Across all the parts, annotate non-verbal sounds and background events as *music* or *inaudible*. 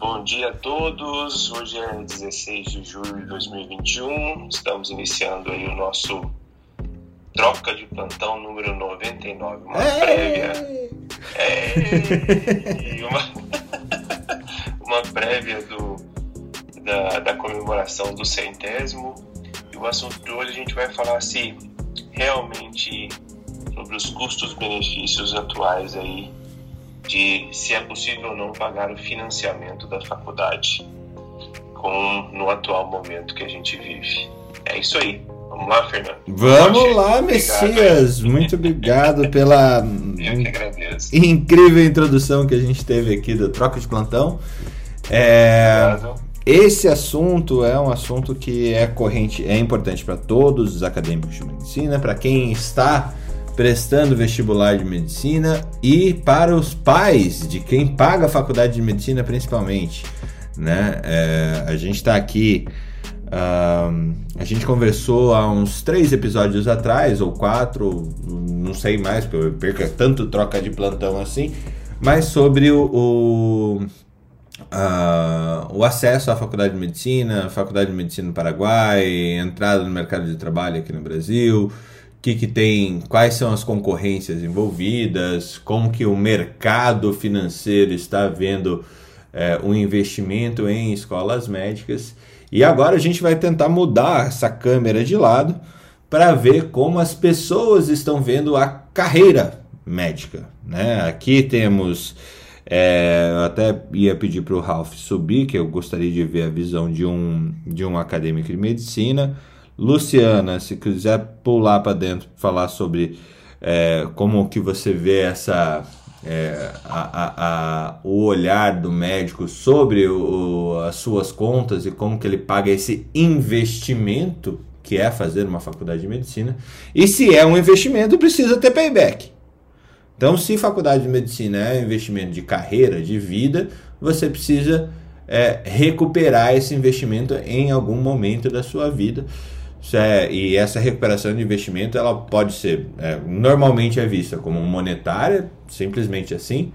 Bom dia a todos. Hoje é 16 de julho de 2021. Estamos iniciando aí o nosso troca de plantão número 99, uma Ei! prévia. Ei! *laughs* Uma, *laughs* uma prévia do, da, da comemoração do centésimo. E o assunto de hoje a gente vai falar se realmente sobre os custos-benefícios atuais aí de se é possível ou não pagar o financiamento da faculdade com no atual momento que a gente vive. É isso aí. Vamos lá, Fernando. Vamos lá, Messias. Obrigado, Muito obrigado pela *laughs* incrível introdução que a gente teve aqui do Troca de Plantão. É, esse assunto é um assunto que é corrente, é importante para todos os acadêmicos de medicina, para quem está prestando vestibular de medicina e para os pais de quem paga a faculdade de medicina principalmente, né? É, a gente está aqui, a gente conversou há uns três episódios atrás ou quatro, não sei mais, porque eu perco tanto troca de plantão assim, mas sobre o, o Uh, o acesso à faculdade de medicina, faculdade de medicina no Paraguai, entrada no mercado de trabalho aqui no Brasil, que, que tem, quais são as concorrências envolvidas, como que o mercado financeiro está vendo é, um investimento em escolas médicas. E agora a gente vai tentar mudar essa câmera de lado para ver como as pessoas estão vendo a carreira médica. Né? Aqui temos. É, eu até ia pedir para o Ralph subir, que eu gostaria de ver a visão de um, de um acadêmico de medicina. Luciana, se quiser pular para dentro falar sobre é, como que você vê essa é, a, a, a, o olhar do médico sobre o, as suas contas e como que ele paga esse investimento que é fazer uma faculdade de medicina. E se é um investimento, precisa ter payback. Então, se faculdade de medicina é um investimento de carreira, de vida, você precisa é, recuperar esse investimento em algum momento da sua vida. É, e essa recuperação de investimento ela pode ser é, normalmente é vista como monetária, simplesmente assim.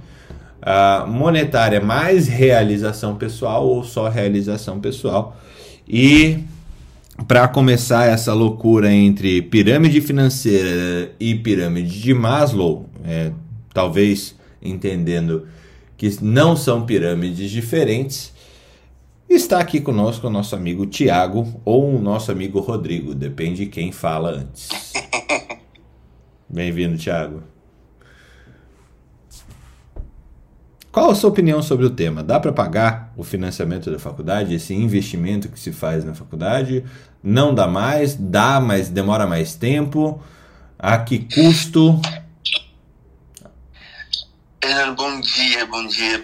Uh, monetária mais realização pessoal ou só realização pessoal. E para começar essa loucura entre pirâmide financeira e pirâmide de Maslow, é, talvez entendendo que não são pirâmides diferentes, Está aqui conosco o nosso amigo Tiago ou o nosso amigo Rodrigo, depende de quem fala antes. *laughs* Bem-vindo, Tiago. Qual a sua opinião sobre o tema? Dá para pagar o financiamento da faculdade, esse investimento que se faz na faculdade? Não dá mais? Dá, mas demora mais tempo? A que custo? Fernando, bom dia, bom dia.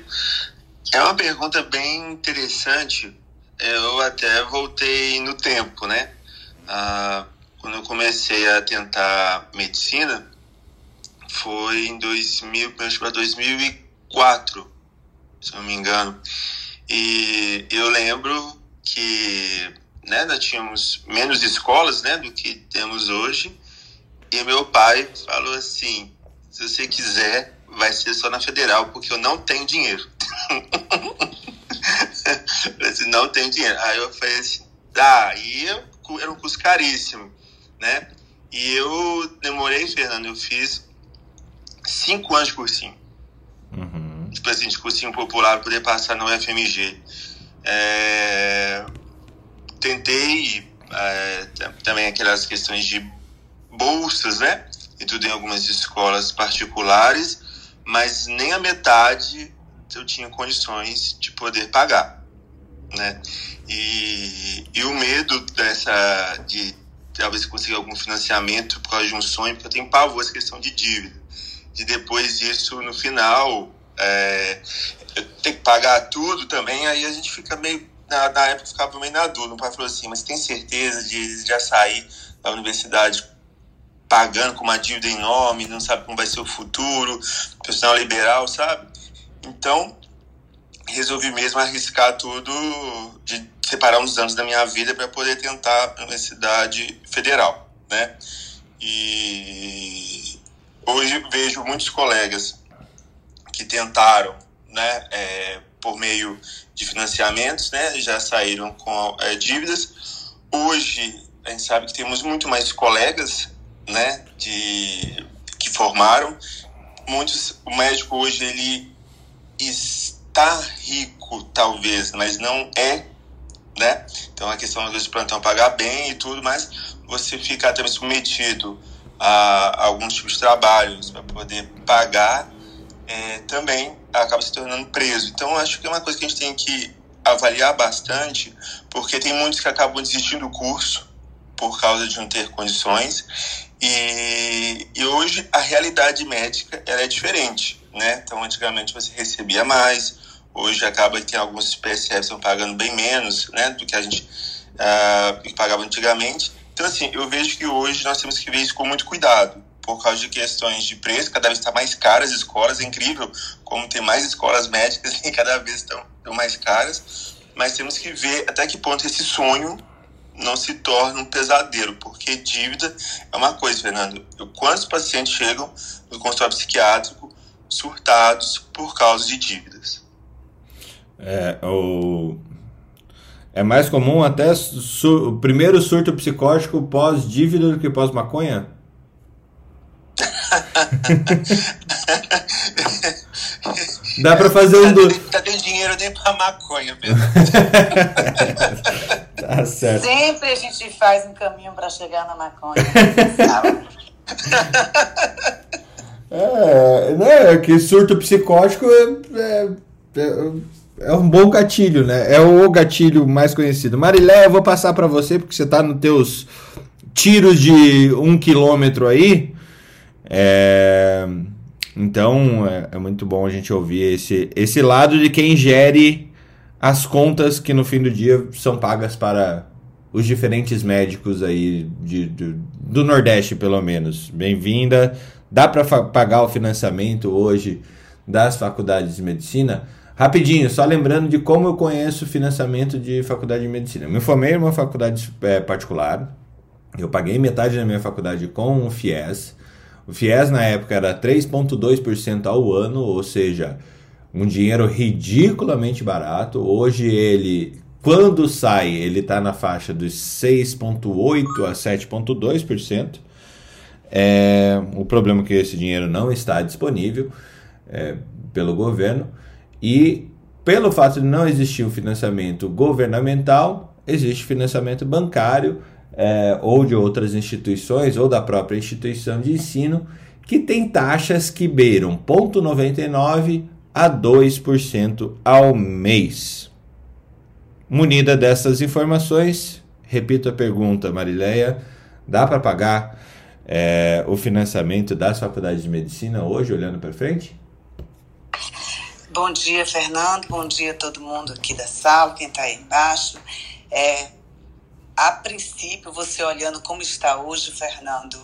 É uma pergunta bem interessante. Eu até voltei no tempo, né? Ah, quando eu comecei a tentar medicina, foi em 2000, acho que 2004, se não me engano. E eu lembro que né, nós tínhamos menos escolas né, do que temos hoje. E meu pai falou assim: se você quiser, vai ser só na federal, porque eu não tenho dinheiro. Assim, não tenho dinheiro. Aí eu falei assim, tá, e era um curso caríssimo, né? E eu demorei, Fernando, eu fiz cinco anos de cursinho. Uhum. Tipo assim, de cursinho popular para poder passar no FMG. É... Tentei é, também aquelas questões de bolsas, né? E tudo em algumas escolas particulares mas nem a metade eu tinha condições de poder pagar, né? E, e o medo dessa de talvez conseguir algum financiamento por causa de um sonho, porque eu tenho pavor essa questão de dívida, de depois isso no final é, eu ter que pagar tudo também, aí a gente fica meio na, na época ficava meio na dúvida. O pai falou assim, mas tem certeza de já sair da universidade pagando com uma dívida enorme, não sabe como vai ser o futuro, profissional liberal, sabe? Então, resolvi mesmo arriscar tudo, de separar uns anos da minha vida para poder tentar a Universidade Federal, né? E hoje vejo muitos colegas que tentaram, né, é, por meio de financiamentos, né? Já saíram com é, dívidas. Hoje a gente sabe que temos muito mais colegas, né? De que formaram. Muitos, o médico hoje ele está rico, talvez, mas não é, né? Então a questão dos plantão pagar bem e tudo, mas você fica também submetido a, alguns tipos de trabalhos para poder pagar, é, também acaba se tornando preso. Então acho que é uma coisa que a gente tem que avaliar bastante, porque tem muitos que acabam desistindo do curso por causa de não ter condições. E, e hoje a realidade médica ela é diferente, né? Então antigamente você recebia mais, hoje acaba que alguns PSFs estão pagando bem menos, né, do que a gente uh, pagava antigamente. Então assim, eu vejo que hoje nós temos que ver isso com muito cuidado, por causa de questões de preço, cada vez está mais caras as escolas, é incrível como tem mais escolas médicas *laughs* e cada vez estão mais caras, mas temos que ver até que ponto esse sonho não se torna um pesadelo, porque dívida é uma coisa, Fernando. Quantos pacientes chegam no consultório psiquiátrico surtados por causa de dívidas? É, o... é mais comum até o primeiro surto psicótico pós-dívida do que pós-maconha? *laughs* Dá pra fazer um do. Tá tendo dinheiro nem pra maconha, Pedro. *laughs* tá certo. Sempre a gente faz um caminho pra chegar na maconha. *laughs* é, né? Que surto psicótico é, é, é, um bom gatilho, né? É o gatilho mais conhecido. Marilé, eu vou passar para você, porque você tá nos teus tiros de um quilômetro aí. É. Então é, é, muito bom a gente ouvir esse, esse lado de quem gere as contas que no fim do dia são pagas para os diferentes médicos aí de, de do Nordeste, pelo menos. Bem-vinda. Dá para pagar o financiamento hoje das faculdades de medicina? Rapidinho, só lembrando de como eu conheço o financiamento de faculdade de medicina. Eu me formei em uma faculdade é, particular. Eu paguei metade da minha faculdade com o FIES. O FIES na época era 3,2% ao ano, ou seja, um dinheiro ridiculamente barato. Hoje ele, quando sai, ele está na faixa dos 6,8% a 7,2%. É, o problema é que esse dinheiro não está disponível é, pelo governo e pelo fato de não existir um financiamento governamental, existe financiamento bancário é, ou de outras instituições, ou da própria instituição de ensino, que tem taxas que beiram 0,99% a 2% ao mês. Munida dessas informações, repito a pergunta, Marileia, dá para pagar é, o financiamento das faculdades de medicina hoje, olhando para frente? Bom dia, Fernando. Bom dia a todo mundo aqui da sala, quem está aí embaixo. É, a princípio, você olhando como está hoje, Fernando,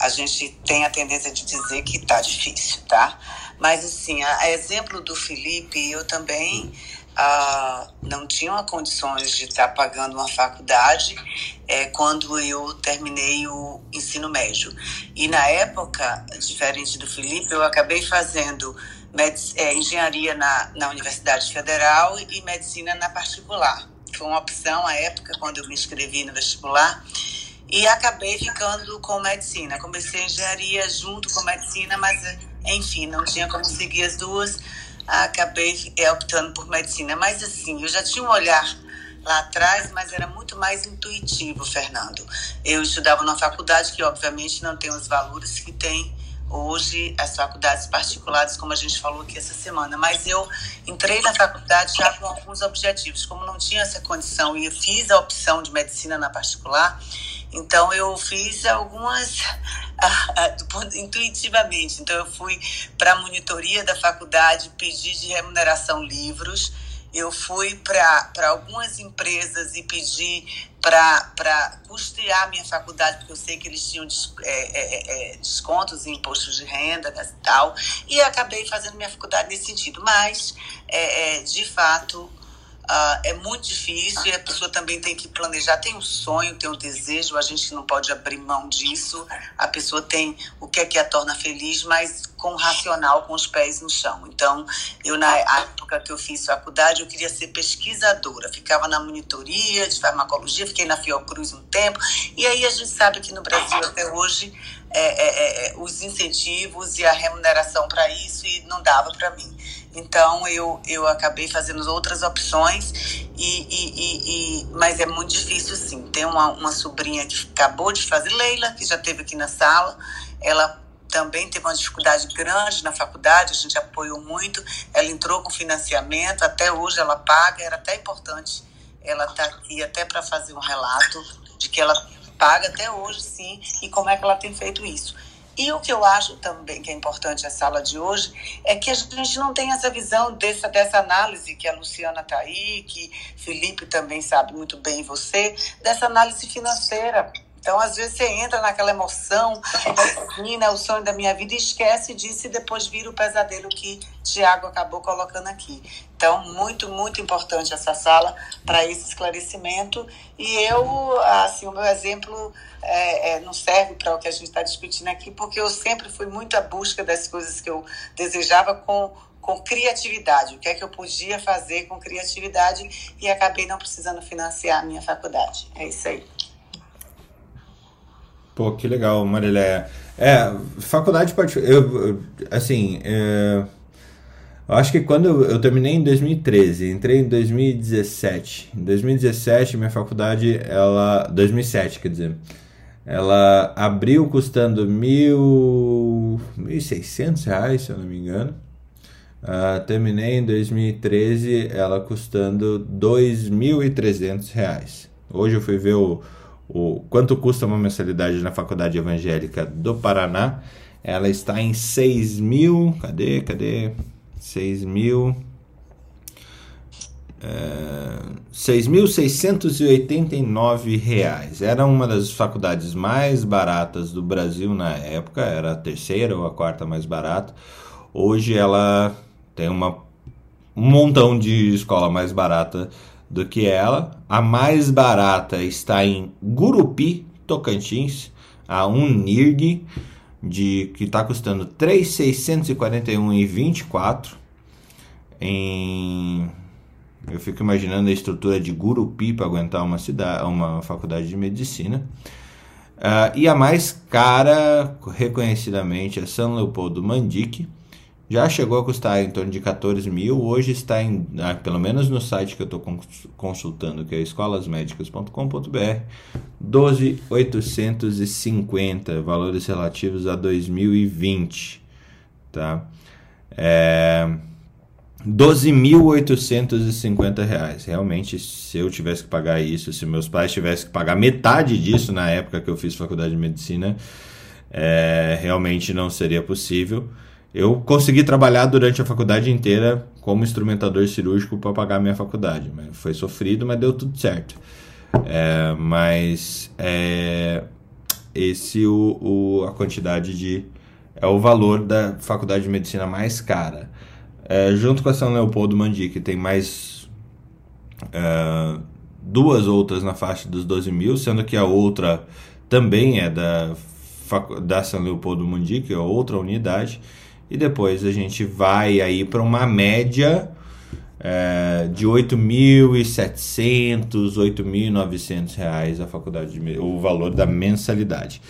a gente tem a tendência de dizer que está difícil, tá? Mas, assim, a, a, exemplo do Felipe, eu também ah, não tinha condições de estar pagando uma faculdade é, quando eu terminei o ensino médio. E, na época, diferente do Felipe, eu acabei fazendo é, engenharia na, na Universidade Federal e medicina na particular foi uma opção à época, quando eu me inscrevi no vestibular, e acabei ficando com medicina. Comecei engenharia junto com medicina, mas, enfim, não tinha como seguir as duas, acabei é, optando por medicina. Mas, assim, eu já tinha um olhar lá atrás, mas era muito mais intuitivo, Fernando. Eu estudava numa faculdade que, obviamente, não tem os valores que tem hoje as faculdades particulares, como a gente falou aqui essa semana. Mas eu entrei na faculdade já com alguns objetivos. Como não tinha essa condição e fiz a opção de medicina na particular, então eu fiz algumas *laughs* intuitivamente. Então eu fui para a monitoria da faculdade, pedi de remuneração livros eu fui para algumas empresas e pedi para custear minha faculdade, porque eu sei que eles tinham é, é, é, é, descontos em impostos de renda né, e tal, e acabei fazendo minha faculdade nesse sentido. Mas, é, é, de fato, Uh, é muito difícil e a pessoa também tem que planejar. Tem um sonho, tem um desejo, a gente não pode abrir mão disso. A pessoa tem o que é que a torna feliz, mas com racional, com os pés no chão. Então, eu na época que eu fiz faculdade, eu queria ser pesquisadora. Ficava na monitoria de farmacologia, fiquei na Fiocruz um tempo. E aí a gente sabe que no Brasil até hoje é, é, é, os incentivos e a remuneração para isso e não dava para mim. Então eu, eu acabei fazendo outras opções, e, e, e, e, mas é muito difícil sim. Tem uma, uma sobrinha que acabou de fazer, Leila, que já esteve aqui na sala, ela também teve uma dificuldade grande na faculdade, a gente apoiou muito, ela entrou com financiamento, até hoje ela paga, era até importante ela estar tá aqui até para fazer um relato de que ela paga até hoje, sim, e como é que ela tem feito isso. E o que eu acho também que é importante a sala de hoje é que a gente não tem essa visão dessa, dessa análise que a Luciana está aí, que Felipe também sabe muito bem você, dessa análise financeira. Então, às vezes, você entra naquela emoção, imagina é o sonho da minha vida, e esquece disso e depois vira o pesadelo que Tiago acabou colocando aqui. Então, muito, muito importante essa sala para esse esclarecimento. E eu, assim, o meu exemplo é, é, não serve para o que a gente está discutindo aqui, porque eu sempre fui muito à busca das coisas que eu desejava com, com criatividade. O que é que eu podia fazer com criatividade e acabei não precisando financiar a minha faculdade. É isso aí. Pô, que legal, Mariléia. É, faculdade particular. Assim, é, eu acho que quando eu, eu, terminei em 2013, entrei em 2017. Em 2017, minha faculdade, ela. 2007, quer dizer ela abriu custando mil, 1.600 reais, se eu não me engano. Uh, terminei em 2013, ela custando 2.300 reais. Hoje eu fui ver o, o quanto custa uma mensalidade na Faculdade Evangélica do Paraná. Ela está em 6 mil, cadê, cadê? 6 mil... R$ 6.689. Era uma das faculdades mais baratas do Brasil na época, era a terceira ou a quarta mais barata. Hoje ela tem uma, um montão de escola mais barata do que ela. A mais barata está em Gurupi, Tocantins, a Unirg, de que está custando R$ 3.641,24 em eu fico imaginando a estrutura de Gurupi para aguentar uma cidade, uma faculdade de medicina. Uh, e a mais cara, reconhecidamente, é São Leopoldo Mandique. Já chegou a custar em torno de 14 mil, hoje está em, ah, pelo menos no site que eu estou consultando, que é escolasmédicas.com.br, 12.850, valores relativos a 2020, tá? É, 12.850 reais. Realmente, se eu tivesse que pagar isso, se meus pais tivessem que pagar metade disso na época que eu fiz faculdade de medicina, é, realmente não seria possível. Eu consegui trabalhar durante a faculdade inteira como instrumentador cirúrgico para pagar minha faculdade. Foi sofrido, mas deu tudo certo. É, mas é, esse o, o, a quantidade de é o valor da faculdade de medicina mais cara. É, junto com a São Leopoldo Mandi, que tem mais é, duas outras na faixa dos 12 mil, sendo que a outra também é da, da São Leopoldo Mandi, que é outra unidade. E depois a gente vai aí para uma média é, de 8.700, 8.900 reais a faculdade de, o valor da mensalidade.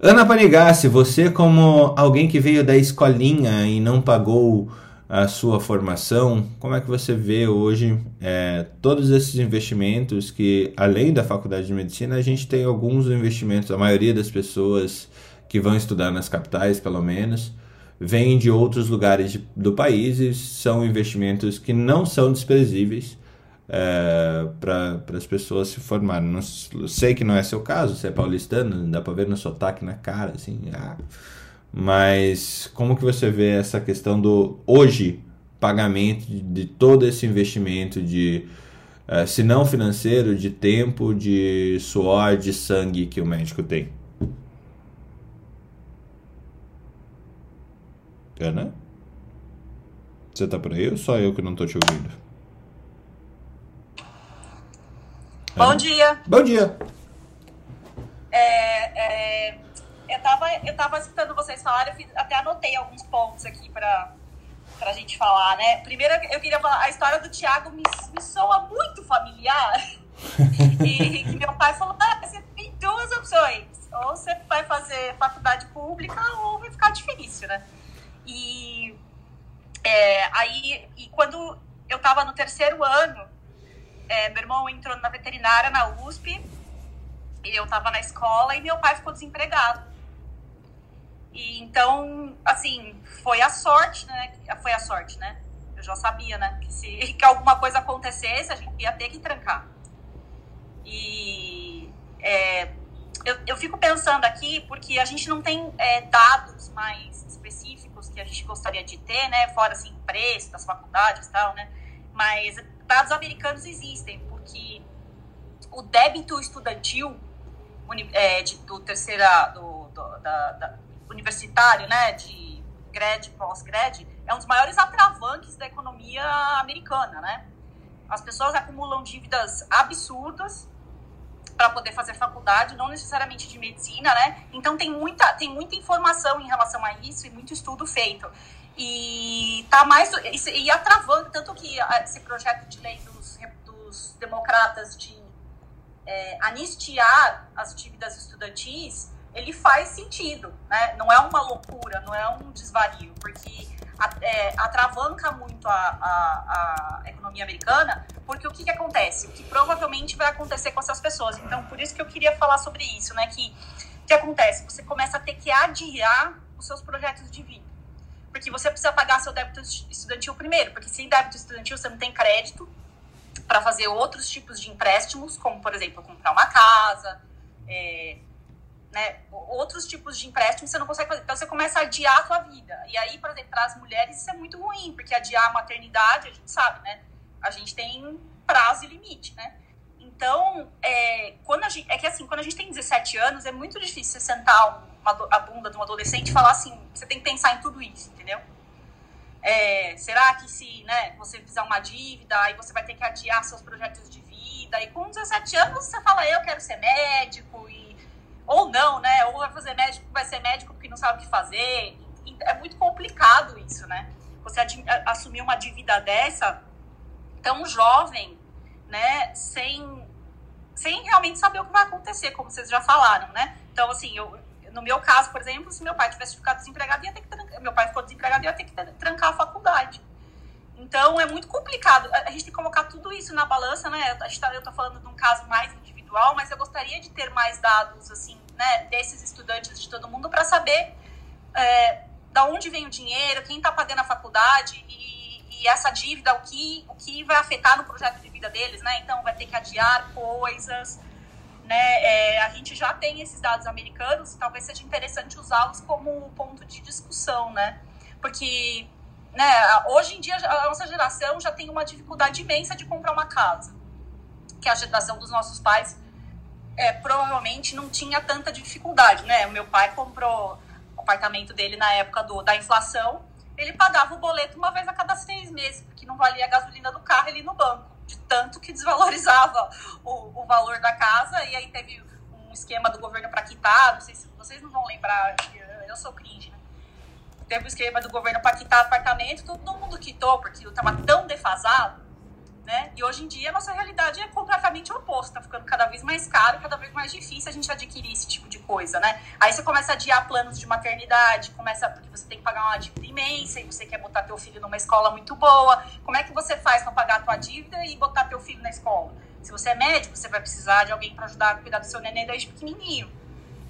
Ana Panigassi, você como alguém que veio da escolinha e não pagou a sua formação, como é que você vê hoje é, todos esses investimentos que, além da faculdade de medicina, a gente tem alguns investimentos, a maioria das pessoas que vão estudar nas capitais, pelo menos, vêm de outros lugares de, do país e são investimentos que não são desprezíveis é, para as pessoas se formarem. Não, sei que não é seu caso, você é paulistano, dá para ver no sotaque na cara, assim, ah, mas como que você vê essa questão do hoje pagamento de todo esse investimento de uh, se não financeiro, de tempo, de suor, de sangue que o médico tem? Ana? Você tá por aí ou só eu que não tô te ouvindo? Bom dia. Bom dia. É, é, eu, tava, eu tava escutando vocês falarem, eu fiz, até anotei alguns pontos aqui para a gente falar, né? Primeiro, eu queria falar, a história do Tiago me, me soa muito familiar. *laughs* e que meu pai falou, ah, você tem duas opções. Ou você vai fazer faculdade pública ou vai ficar difícil, né? E é, aí, e quando eu estava no terceiro ano, é, meu irmão entrou na veterinária na USP, eu estava na escola e meu pai ficou desempregado. E então, assim, foi a sorte, né? Foi a sorte, né? Eu já sabia, né? Que se *laughs* que alguma coisa acontecesse, a gente ia ter que trancar. E é, eu, eu fico pensando aqui, porque a gente não tem é, dados mais específicos a gente gostaria de ter, né? Fora, assim, preço das faculdades e tal, né? Mas dados americanos existem, porque o débito estudantil é, de, do terceira do, do da, da, universitário, né, de grad, pós-grad, é um dos maiores atravanques da economia americana, né? As pessoas acumulam dívidas absurdas para poder fazer faculdade, não necessariamente de medicina, né? Então tem muita, tem muita informação em relação a isso e muito estudo feito. E tá mais e, e atravando tanto que esse projeto de lei dos, dos democratas de é, anistiar as dívidas estudantis, ele faz sentido, né? Não é uma loucura, não é um desvario, porque é, atravanca muito a, a, a, economia americana, porque o que, que acontece? O que provavelmente vai acontecer com essas pessoas. Então, por isso que eu queria falar sobre isso, né? Que o que acontece? Você começa a ter que adiar os seus projetos de vida. Porque você precisa pagar seu débito estudantil primeiro, porque sem débito estudantil você não tem crédito para fazer outros tipos de empréstimos, como, por exemplo, comprar uma casa, é, né, outros tipos de empréstimos você não consegue fazer. Então você começa a adiar a sua vida. E aí, por exemplo, para as mulheres isso é muito ruim, porque adiar a maternidade, a gente sabe, né? A gente tem prazo e limite, né? Então, é, quando a gente, é que assim, quando a gente tem 17 anos, é muito difícil você sentar uma, a bunda de um adolescente e falar assim, você tem que pensar em tudo isso, entendeu? É, será que se né, você fizer uma dívida, aí você vai ter que adiar seus projetos de vida? E com 17 anos você fala, eu quero ser médico e ou não, né? Ou vai fazer médico, vai ser médico porque não sabe o que fazer. É muito complicado isso, né? Você assumir uma dívida dessa tão jovem, né? Sem, sem realmente saber o que vai acontecer, como vocês já falaram, né? Então, assim, eu, no meu caso, por exemplo, se meu pai tivesse ficado desempregado, ia ter que trancar, meu pai ficou desempregado, ia ter que trancar a faculdade. Então, é muito complicado. A gente tem que colocar tudo isso na balança, né? A gente tá, eu tô falando de um caso mais individual, mas eu gostaria de ter mais dados, assim, né, desses estudantes de todo mundo para saber é, da onde vem o dinheiro, quem está pagando a faculdade e, e, essa dívida, o que, o que vai afetar no projeto de vida deles, né? Então vai ter que adiar coisas, né? É, a gente já tem esses dados americanos, talvez seja interessante usá-los como ponto de discussão, né? Porque né, hoje em dia a nossa geração já tem uma dificuldade imensa de comprar uma casa, que é a geração dos nossos pais é, provavelmente não tinha tanta dificuldade, né? O meu pai comprou o apartamento dele na época do, da inflação, ele pagava o boleto uma vez a cada seis meses, porque não valia a gasolina do carro ali no banco, de tanto que desvalorizava o, o valor da casa, e aí teve um esquema do governo para quitar, não sei se vocês não vão lembrar, eu sou cringe, né? Teve um esquema do governo para quitar apartamento, todo mundo quitou, porque estava tão defasado, né? E hoje em dia a nossa realidade é completamente oposta, tá ficando cada vez mais caro, cada vez mais difícil a gente adquirir esse tipo de coisa, né? Aí você começa a adiar planos de maternidade, começa porque você tem que pagar uma dívida imensa e você quer botar teu filho numa escola muito boa. Como é que você faz para pagar a tua dívida e botar teu filho na escola? Se você é médico, você vai precisar de alguém para ajudar a cuidar do seu neném desde pequenininho,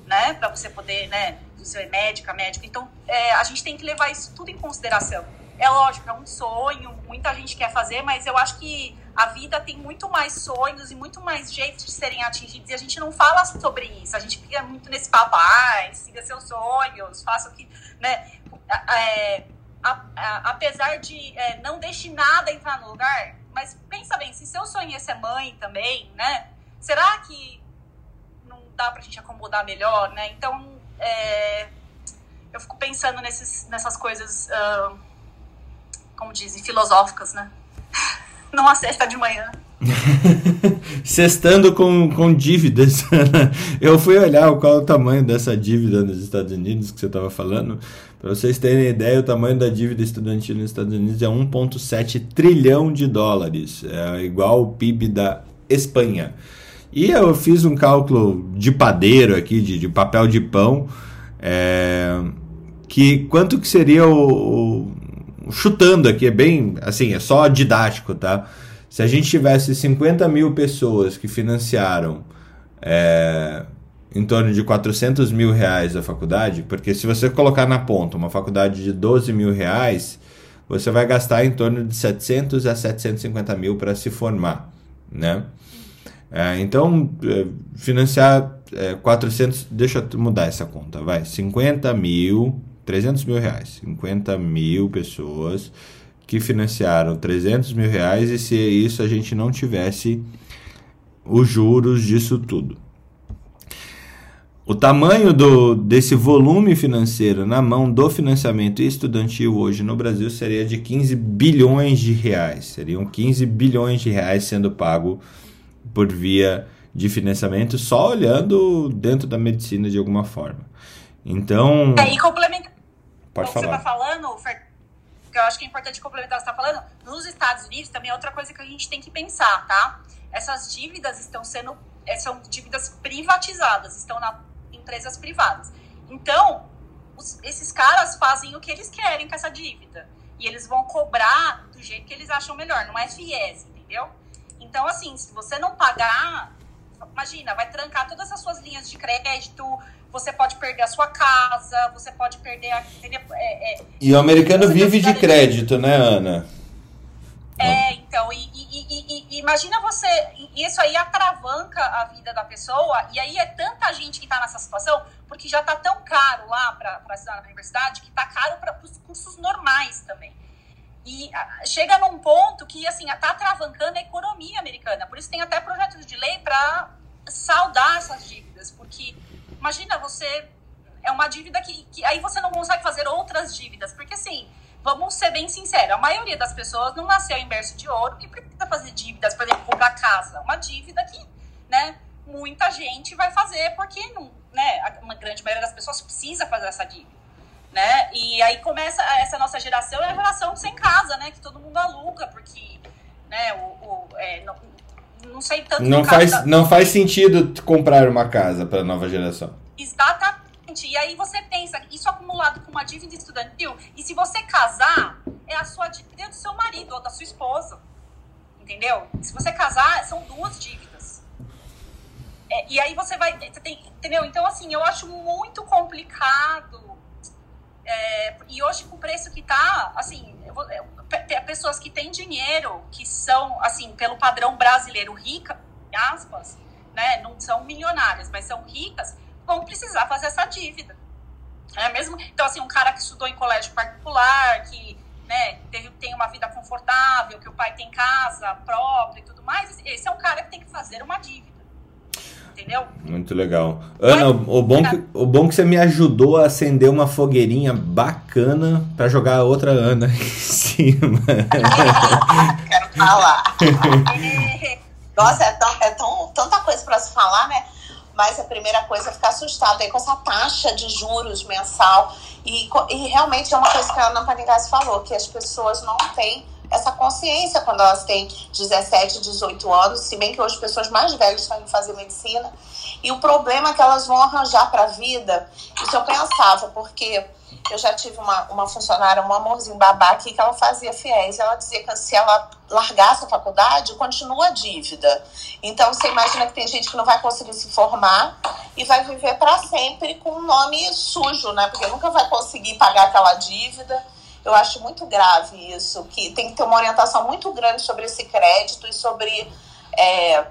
né? Para você poder, né? Você é médica, médico. Então, é, a gente tem que levar isso tudo em consideração. É lógico, é um sonho, muita gente quer fazer, mas eu acho que a vida tem muito mais sonhos e muito mais jeitos de serem atingidos e a gente não fala sobre isso. A gente fica muito nesse papo, ah, siga seus sonhos, faça o que. Né? É, a, a, apesar de é, não deixe nada entrar no lugar, mas pensa bem, se seu sonho é ser mãe também, né? Será que não dá pra gente acomodar melhor, né? Então, é, eu fico pensando nesses, nessas coisas. Uh, como dizem, filosóficas, né? *laughs* Numa sexta de manhã. *laughs* Sextando com, com dívidas. *laughs* Eu fui olhar qual o tamanho dessa dívida nos Estados Unidos que você estava falando. Para vocês terem ideia, o tamanho da dívida estudantil nos Estados Unidos é 1,7 trilhão de dólares. É igual ao PIB da Espanha. E eu fiz um cálculo de padeiro aqui, de, de papel de pão. É, que quanto que seria o, o, chutando aqui é bem assim é só didático tá? Se a gente tivesse 50 mil pessoas que financiaram é, em torno de 400 mil reais a faculdade porque se você colocar na ponta uma faculdade de 12 mil reais você vai gastar em torno de 700 a 750 mil para se formar né? É, então, é, financiar é, 400, deixa eu mudar essa conta, vai, 50 mil 300 mil reais. 50 mil pessoas que financiaram 300 mil reais e se isso a gente não tivesse os juros disso tudo. O tamanho do, desse volume financeiro na mão do financiamento estudantil hoje no Brasil seria de 15 bilhões de reais. Seriam 15 bilhões de reais sendo pago por via de financiamento, só olhando dentro da medicina de alguma forma. Então. É, e complementa, Pode falar. você está falando, que eu acho que é importante complementar o que você está falando, nos Estados Unidos também é outra coisa que a gente tem que pensar, tá? Essas dívidas estão sendo, eh, são dívidas privatizadas, estão na empresas privadas. Então, os, esses caras fazem o que eles querem com essa dívida. E eles vão cobrar do jeito que eles acham melhor, não é FIES, entendeu? Então, assim, se você não pagar, imagina, vai trancar todas as suas linhas de crédito, você pode perder a sua casa, você pode perder a. É, é, e o americano vive de crédito, né, Ana? É, então, e, e, e, e, imagina você, isso aí atravanca a vida da pessoa, e aí é tanta gente que está nessa situação, porque já está tão caro lá para estudar na universidade, que está caro para os cursos normais também. E a, chega num ponto que, assim, está atravancando a economia americana, por isso tem até projetos de lei para saldar essas dívidas, porque Imagina, você. É uma dívida que, que aí você não consegue fazer outras dívidas. Porque, assim, vamos ser bem sinceros, a maioria das pessoas não nasceu em berço de ouro que precisa fazer dívidas, por exemplo, comprar casa. Uma dívida que, né, muita gente vai fazer porque não, né, uma grande maioria das pessoas precisa fazer essa dívida. Né? E aí começa essa nossa geração, é a geração sem casa, né? Que todo mundo aluga, porque né, o, o é, não, não sei tanto. Não faz, da... não faz sentido comprar uma casa para a nova geração. Exatamente. E aí você pensa, isso acumulado com uma dívida estudantil, e se você casar, é a sua dívida do seu marido ou da sua esposa. Entendeu? Se você casar, são duas dívidas. É, e aí você vai. Você tem, entendeu? Então, assim, eu acho muito complicado. É, e hoje, com o preço que tá, assim, pessoas que têm dinheiro, que são, assim, pelo padrão brasileiro, ricas, aspas, né, não são milionárias, mas são ricas, vão precisar fazer essa dívida. É mesmo? Então, assim, um cara que estudou em colégio particular, que né, teve, tem uma vida confortável, que o pai tem casa própria e tudo mais, esse é um cara que tem que fazer uma dívida entendeu? Muito legal. Ana, o, bom que, o bom que você me ajudou a acender uma fogueirinha bacana para jogar a outra Ana *laughs* em cima. *laughs* Quero falar. *laughs* Nossa, é, tão, é tão, tanta coisa para se falar, né? Mas a primeira coisa é ficar assustado aí com essa taxa de juros mensal. E, e realmente é uma coisa que a Ana Paningás falou, que as pessoas não têm essa consciência quando elas têm 17, 18 anos, se bem que hoje pessoas mais velhas estão indo fazer medicina. E o problema que elas vão arranjar para a vida, isso eu pensava, porque eu já tive uma, uma funcionária, um amorzinho babá aqui, que ela fazia fiéis. Ela dizia que se ela largasse a faculdade, continua a dívida. Então, você imagina que tem gente que não vai conseguir se formar e vai viver para sempre com um nome sujo, né? Porque nunca vai conseguir pagar aquela dívida. Eu acho muito grave isso, que tem que ter uma orientação muito grande sobre esse crédito e sobre é,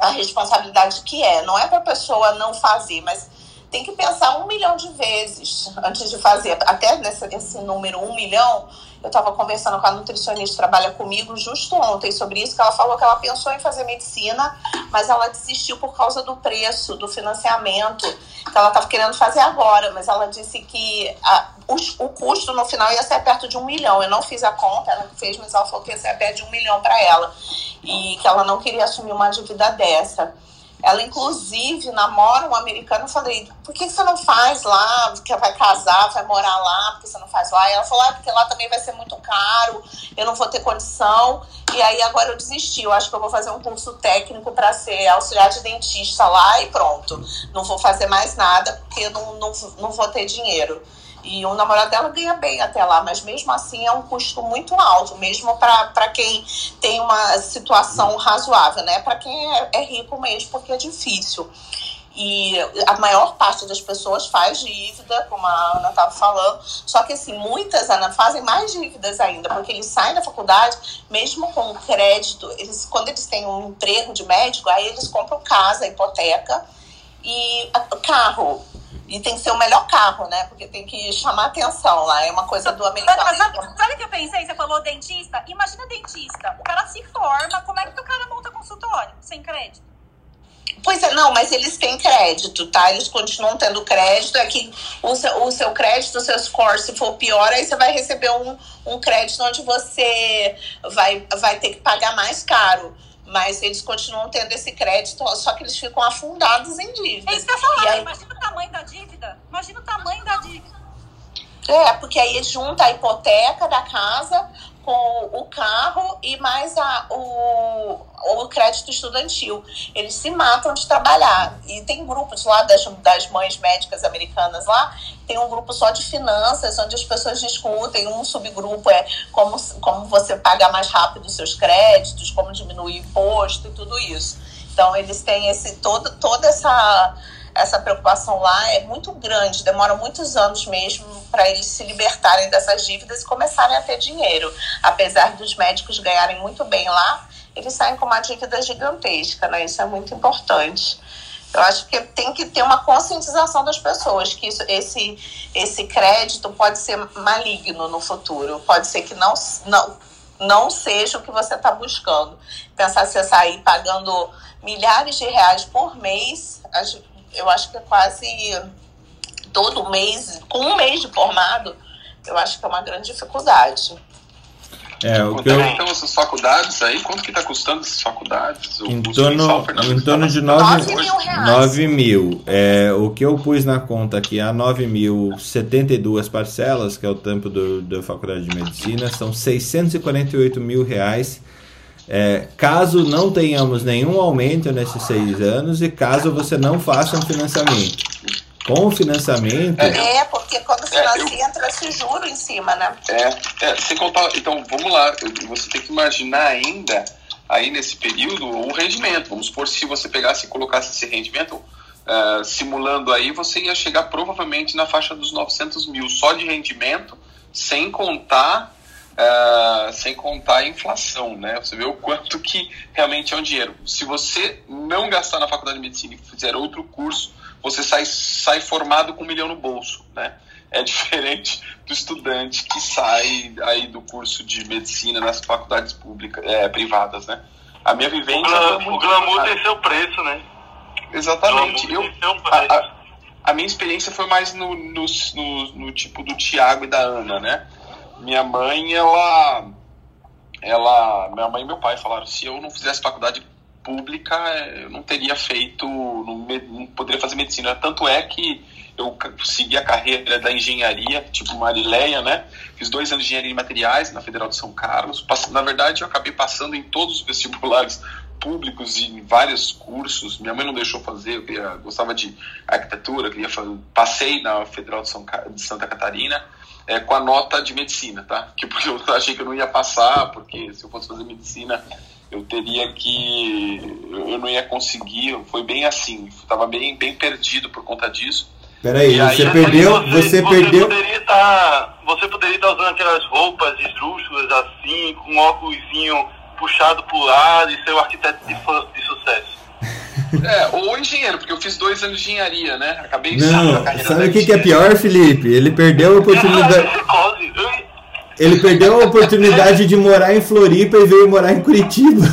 a responsabilidade que é. Não é para a pessoa não fazer, mas tem que pensar um milhão de vezes antes de fazer. Até nesse, esse número, um milhão, eu estava conversando com a nutricionista que trabalha comigo justo ontem sobre isso, que ela falou que ela pensou em fazer medicina, mas ela desistiu por causa do preço, do financiamento, que ela estava querendo fazer agora, mas ela disse que a, o, custo no final ia ser perto de um milhão. Eu não fiz a conta, ela fez, mas ela falou que ia ser perto de um milhão para ela. e que ela não queria assumir uma dívida dessa. Ela, inclusive, namora um americano. Eu falei, por que você não faz lá? Porque vai casar, vai morar lá, porque você não faz lá? E ela falou, ah, porque lá também vai ser muito caro, eu não vou ter condição. E aí agora eu desisti. Eu acho que eu vou fazer um curso técnico para ser auxiliar de dentista lá e pronto. Não vou fazer mais nada, porque eu não, não, não vou ter dinheiro. E o namorado dela ganha bem até lá, mas mesmo assim é um custo muito alto, mesmo para quem tem uma situação razoável, né? Para quem é, é rico mesmo, porque é difícil. E a maior parte das pessoas faz dívida, como a Ana estava falando. Só que, assim, muitas, Ana, fazem mais dívidas ainda, porque eles saem da faculdade, mesmo com crédito, eles, quando eles têm um emprego de médico, aí eles compram casa, hipoteca e carro. E tem que ser o melhor carro, né? Porque tem que chamar atenção lá. É uma coisa do americano. Mas, sabe, sabe o que eu pensei? Você falou dentista? Imagina dentista. O cara se forma, como é que o cara monta consultório sem crédito? Pois é, não, mas eles têm crédito, tá? Eles continuam tendo crédito. É que o seu, o seu crédito, o seu score, se for pior, aí você vai receber um, um crédito onde você vai, vai ter que pagar mais caro mas eles continuam tendo esse crédito, só que eles ficam afundados em dívida. É isso que eu falar, aí... imagina o tamanho da dívida. Imagina o tamanho da dívida. É, porque aí junta a hipoteca da casa com o carro e mais a, o, o crédito estudantil. Eles se matam de trabalhar. E tem grupos lá das, das mães médicas americanas lá, tem um grupo só de finanças, onde as pessoas discutem. Um subgrupo é como, como você pagar mais rápido os seus créditos, como diminuir imposto e tudo isso. Então, eles têm esse, todo, toda essa essa preocupação lá é muito grande, demora muitos anos mesmo para eles se libertarem dessas dívidas e começarem a ter dinheiro. Apesar dos médicos ganharem muito bem lá, eles saem com uma dívida gigantesca, né? Isso é muito importante. Eu acho que tem que ter uma conscientização das pessoas que isso, esse, esse crédito pode ser maligno no futuro, pode ser que não, não, não seja o que você está buscando. Pensar se você sair pagando milhares de reais por mês, eu acho que é quase todo mês, com um mês de formado, eu acho que é uma grande dificuldade. É, o que eu... Então, essas faculdades aí, quanto que está custando essas faculdades? O em torno, em torno de 9, 9 mil. 9 mil. É, o que eu pus na conta aqui, a 9 mil, 72 parcelas, que é o tempo do, da faculdade de medicina, são 648 mil reais é, caso não tenhamos nenhum aumento nesses seis anos e caso você não faça um financiamento. Com o financiamento. É, é porque quando financia, é, entra esse juro em cima, né? É, é, sem contar. Então, vamos lá. Você tem que imaginar ainda, aí nesse período, o rendimento. Vamos supor, se você pegasse e colocasse esse rendimento. Uh, simulando aí, você ia chegar provavelmente na faixa dos 900 mil só de rendimento, sem contar Uh, sem contar a inflação, né? Você vê o quanto que realmente é um dinheiro. Se você não gastar na faculdade de medicina e fizer outro curso, você sai, sai formado com um milhão no bolso, né? É *laughs* diferente do estudante que sai aí do curso de medicina nas faculdades públicas, é, privadas, né? A minha vivência. O, glam, o glamour tem seu preço, né? Exatamente. Eu, a, a, a, minha experiência foi mais no, no, no, no tipo do Tiago e da Ana, né? Minha mãe, ela. ela minha mãe e meu pai falaram: se eu não fizesse faculdade pública, eu não teria feito. não, não poderia fazer medicina. Tanto é que eu segui a carreira da engenharia, tipo Marileia, né? Fiz dois anos de engenharia em materiais na Federal de São Carlos. Na verdade, eu acabei passando em todos os vestibulares públicos e em vários cursos. Minha mãe não deixou fazer, eu queria, gostava de arquitetura, queria fazer, passei na Federal de, São, de Santa Catarina é, com a nota de medicina, tá? Que porque *laughs* eu achei que eu não ia passar, porque se eu fosse fazer medicina eu teria que eu não ia conseguir, foi bem assim, estava bem bem perdido por conta disso. Peraí, você aí, perdeu, você, você, perdeu. Poderia estar, tá, você poderia estar usando aquelas roupas esdrúxulas assim, com um óculos puxado para o lado e ser o arquiteto de, de sucesso. É, ou engenheiro, porque eu fiz dois anos de engenharia, né? Acabei Não, sabe o que, que é pior, Felipe? Ele perdeu a oportunidade. *laughs* Ele perdeu a oportunidade de morar em Floripa e veio morar em Curitiba.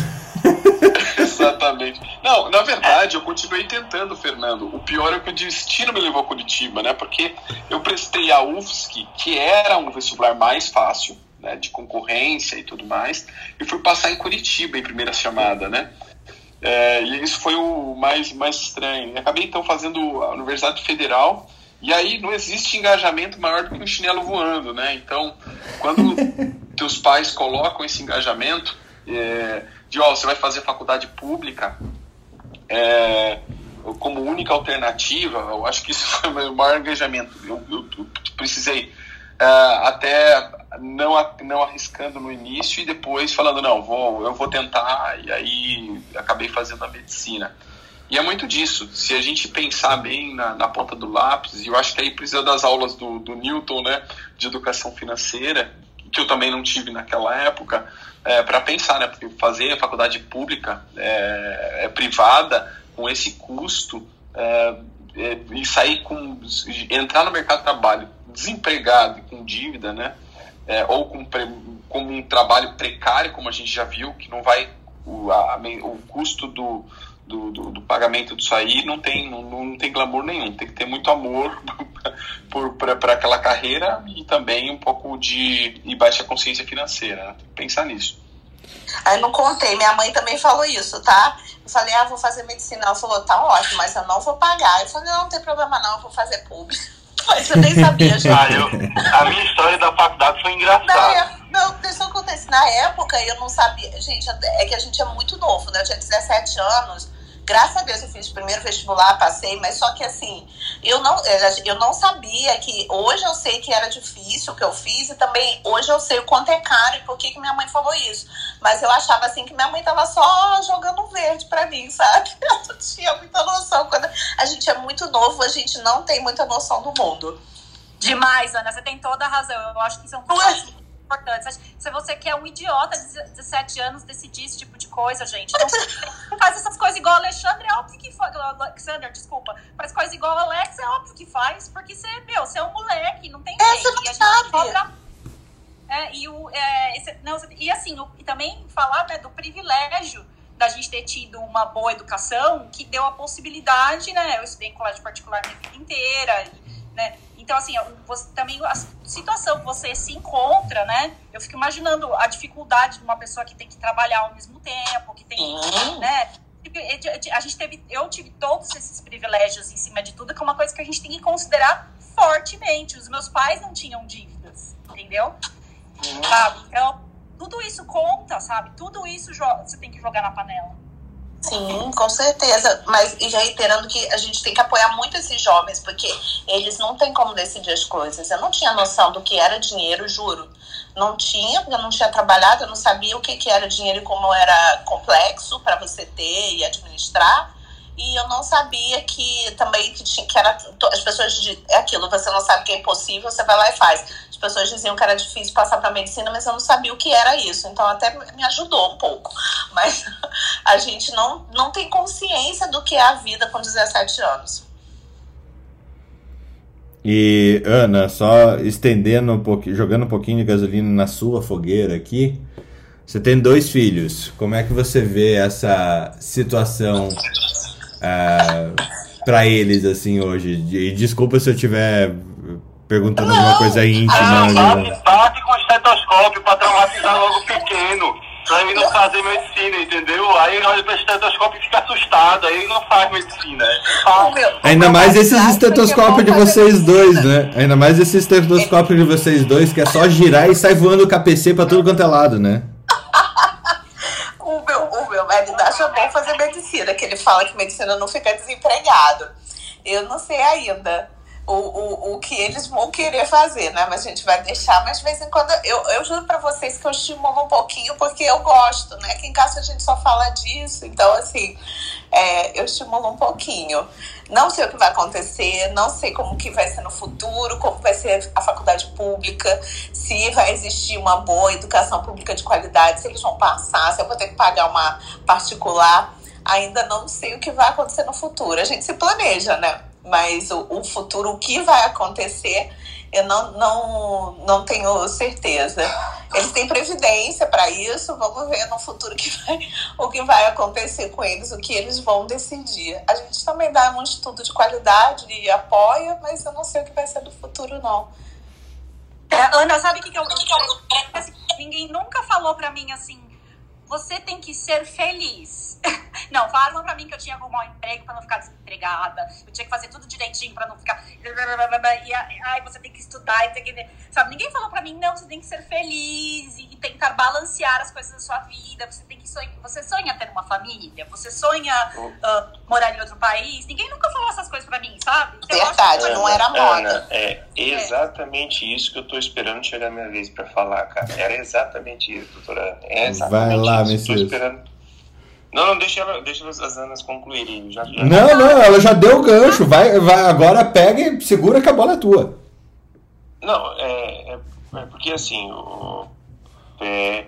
*laughs* Exatamente. Não, na verdade, eu continuei tentando, Fernando. O pior é que o destino me levou a Curitiba, né? Porque eu prestei a UFSC, que era um vestibular mais fácil, né, de concorrência e tudo mais, e fui passar em Curitiba em primeira chamada, né? É, e isso foi o mais, mais estranho. E acabei então fazendo a Universidade Federal, e aí não existe engajamento maior do que um chinelo voando, né? Então, quando *laughs* teus pais colocam esse engajamento é, de, ó, você vai fazer faculdade pública, é, como única alternativa, eu acho que isso *laughs* foi o meu maior engajamento. Eu, eu, eu precisei uh, até não, não arriscando no início e depois falando, não, vou, eu vou tentar, e aí acabei fazendo a medicina. E é muito disso. Se a gente pensar bem na, na ponta do lápis, e eu acho que aí precisa das aulas do, do Newton, né, de educação financeira, que eu também não tive naquela época, é, para pensar, né, porque fazer a faculdade pública é, é privada, com esse custo, é, é, e sair com. entrar no mercado de trabalho desempregado e com dívida, né? É, ou com, com um trabalho precário, como a gente já viu, que não vai. O, a, o custo do, do, do, do, pagamento disso aí não tem, não, não tem glamour nenhum. Tem que ter muito amor *laughs* para aquela carreira e também um pouco de e baixa consciência financeira. Né? Tem que pensar nisso. Aí não contei, minha mãe também falou isso, tá? Eu falei, ah, vou fazer medicina. Ela falou, tá ótimo, mas eu não vou pagar. Eu falei, não, não tem problema não, eu vou fazer público. *laughs* Mas eu nem sabia, *laughs* gente. Ah, eu, a minha história da faculdade foi engraçada. Não, deixa eu contar isso. Na época eu não sabia. Gente, é que a gente é muito novo, né? Eu tinha 17 anos. Graças a Deus eu fiz o primeiro vestibular, passei, mas só que assim, eu não, eu não sabia que. Hoje eu sei que era difícil o que eu fiz, e também hoje eu sei o quanto é caro e por que, que minha mãe falou isso. Mas eu achava assim que minha mãe tava só jogando verde para mim, *laughs* sabe? Eu não tinha muita noção. Quando a gente é muito novo, a gente não tem muita noção do mundo. Demais, Ana, você tem toda a razão. Eu acho que são coisas importantes. Se você quer um idiota de 17 anos decidir esse tipo de coisa, gente, não *laughs* faz essas coisas igual Alexandre, é óbvio que faz. Alexander, desculpa. Faz coisa igual Alex, é óbvio que faz, porque você, meu, você é um moleque, não tem é, jeito. E a gente cobra. É, e, o, é, esse, não, e assim, o, e também falar né, do privilégio da gente ter tido uma boa educação que deu a possibilidade, né? Eu estudei em colégio particular minha vida inteira, né? Então, assim, você, também a situação que você se encontra, né? Eu fico imaginando a dificuldade de uma pessoa que tem que trabalhar ao mesmo tempo, que tem, uhum. né? A gente teve, eu tive todos esses privilégios em cima de tudo, que é uma coisa que a gente tem que considerar fortemente. Os meus pais não tinham dívidas, entendeu? Uhum. Sabe? Então, tudo isso conta, sabe? Tudo isso você tem que jogar na panela. Sim, com certeza. Mas e reiterando que a gente tem que apoiar muito esses jovens, porque eles não têm como decidir as coisas. Eu não tinha noção do que era dinheiro, juro. Não tinha, porque eu não tinha trabalhado, eu não sabia o que, que era dinheiro e como era complexo para você ter e administrar. E eu não sabia que também que, tinha, que era. As pessoas. É aquilo, você não sabe que é impossível, você vai lá e faz. As pessoas diziam que era difícil passar para medicina, mas eu não sabia o que era isso. Então até me ajudou um pouco. *laughs* Mas a gente não, não tem consciência do que é a vida com 17 anos. E Ana, só estendendo um pouquinho, jogando um pouquinho de gasolina na sua fogueira aqui. Você tem dois filhos. Como é que você vê essa situação uh, é, para eles assim hoje? E desculpa se eu tiver perguntando não. alguma coisa íntima. Ah, bate, bate com o estetoscópio para traumatizar logo pequeno. Pra ele não fazer medicina, entendeu? Aí ele olha pro estetoscópio e fica assustado, aí ele não faz medicina. Ainda mais esses estetoscópios de vocês dois, né? Ainda mais esse estetoscópio de vocês dois, que é só girar e sai voando o KPC pra tudo quanto é lado, né? *laughs* marido acha bom fazer medicina, que ele fala que medicina não fica desempregado. Eu não sei ainda o, o, o que eles vão querer fazer, né? Mas a gente vai deixar, mas de vez em quando eu, eu juro para vocês que eu estimulo um pouquinho porque eu gosto, né? Aqui em casa a gente só fala disso, então assim, é, eu estimulo um pouquinho. Não sei o que vai acontecer, não sei como que vai ser no futuro, como vai ser a faculdade pública, se vai existir uma boa educação pública de qualidade, se eles vão passar, se eu vou ter que pagar uma particular. Ainda não sei o que vai acontecer no futuro. A gente se planeja, né? Mas o, o futuro, o que vai acontecer, eu não, não, não tenho certeza. Eles têm previdência para isso, vamos ver no futuro que vai, o que vai acontecer com eles, o que eles vão decidir. A gente também dá um estudo de qualidade e apoia, mas eu não sei o que vai ser do futuro, não. É, Ana, sabe o que, que eu. Que eu assim, ninguém nunca falou para mim assim, você tem que ser feliz. *laughs* Não, falaram pra mim que eu tinha que arrumar um emprego pra não ficar desempregada. Eu tinha que fazer tudo direitinho pra não ficar. *laughs* E ai, você tem que estudar e tem que. Sabe? Ninguém falou pra mim, não, você tem que ser feliz e tentar balancear as coisas da sua vida. Você tem que sonhar. Você sonha ter uma família, você sonha uh, morar em outro país. Ninguém nunca falou essas coisas pra mim, sabe? Então, Verdade, não era moda. Ana, é exatamente é. isso que eu tô esperando chegar a minha vez pra falar, cara. Era exatamente isso, doutora. É exatamente Vai lá, isso. Tô esperando não, não, deixa, ela, deixa as Anas concluírem. Já, já... Não, não, ela já deu o gancho. Vai, vai, agora pega e segura que a bola é tua. Não, é, é, é porque assim, o, é,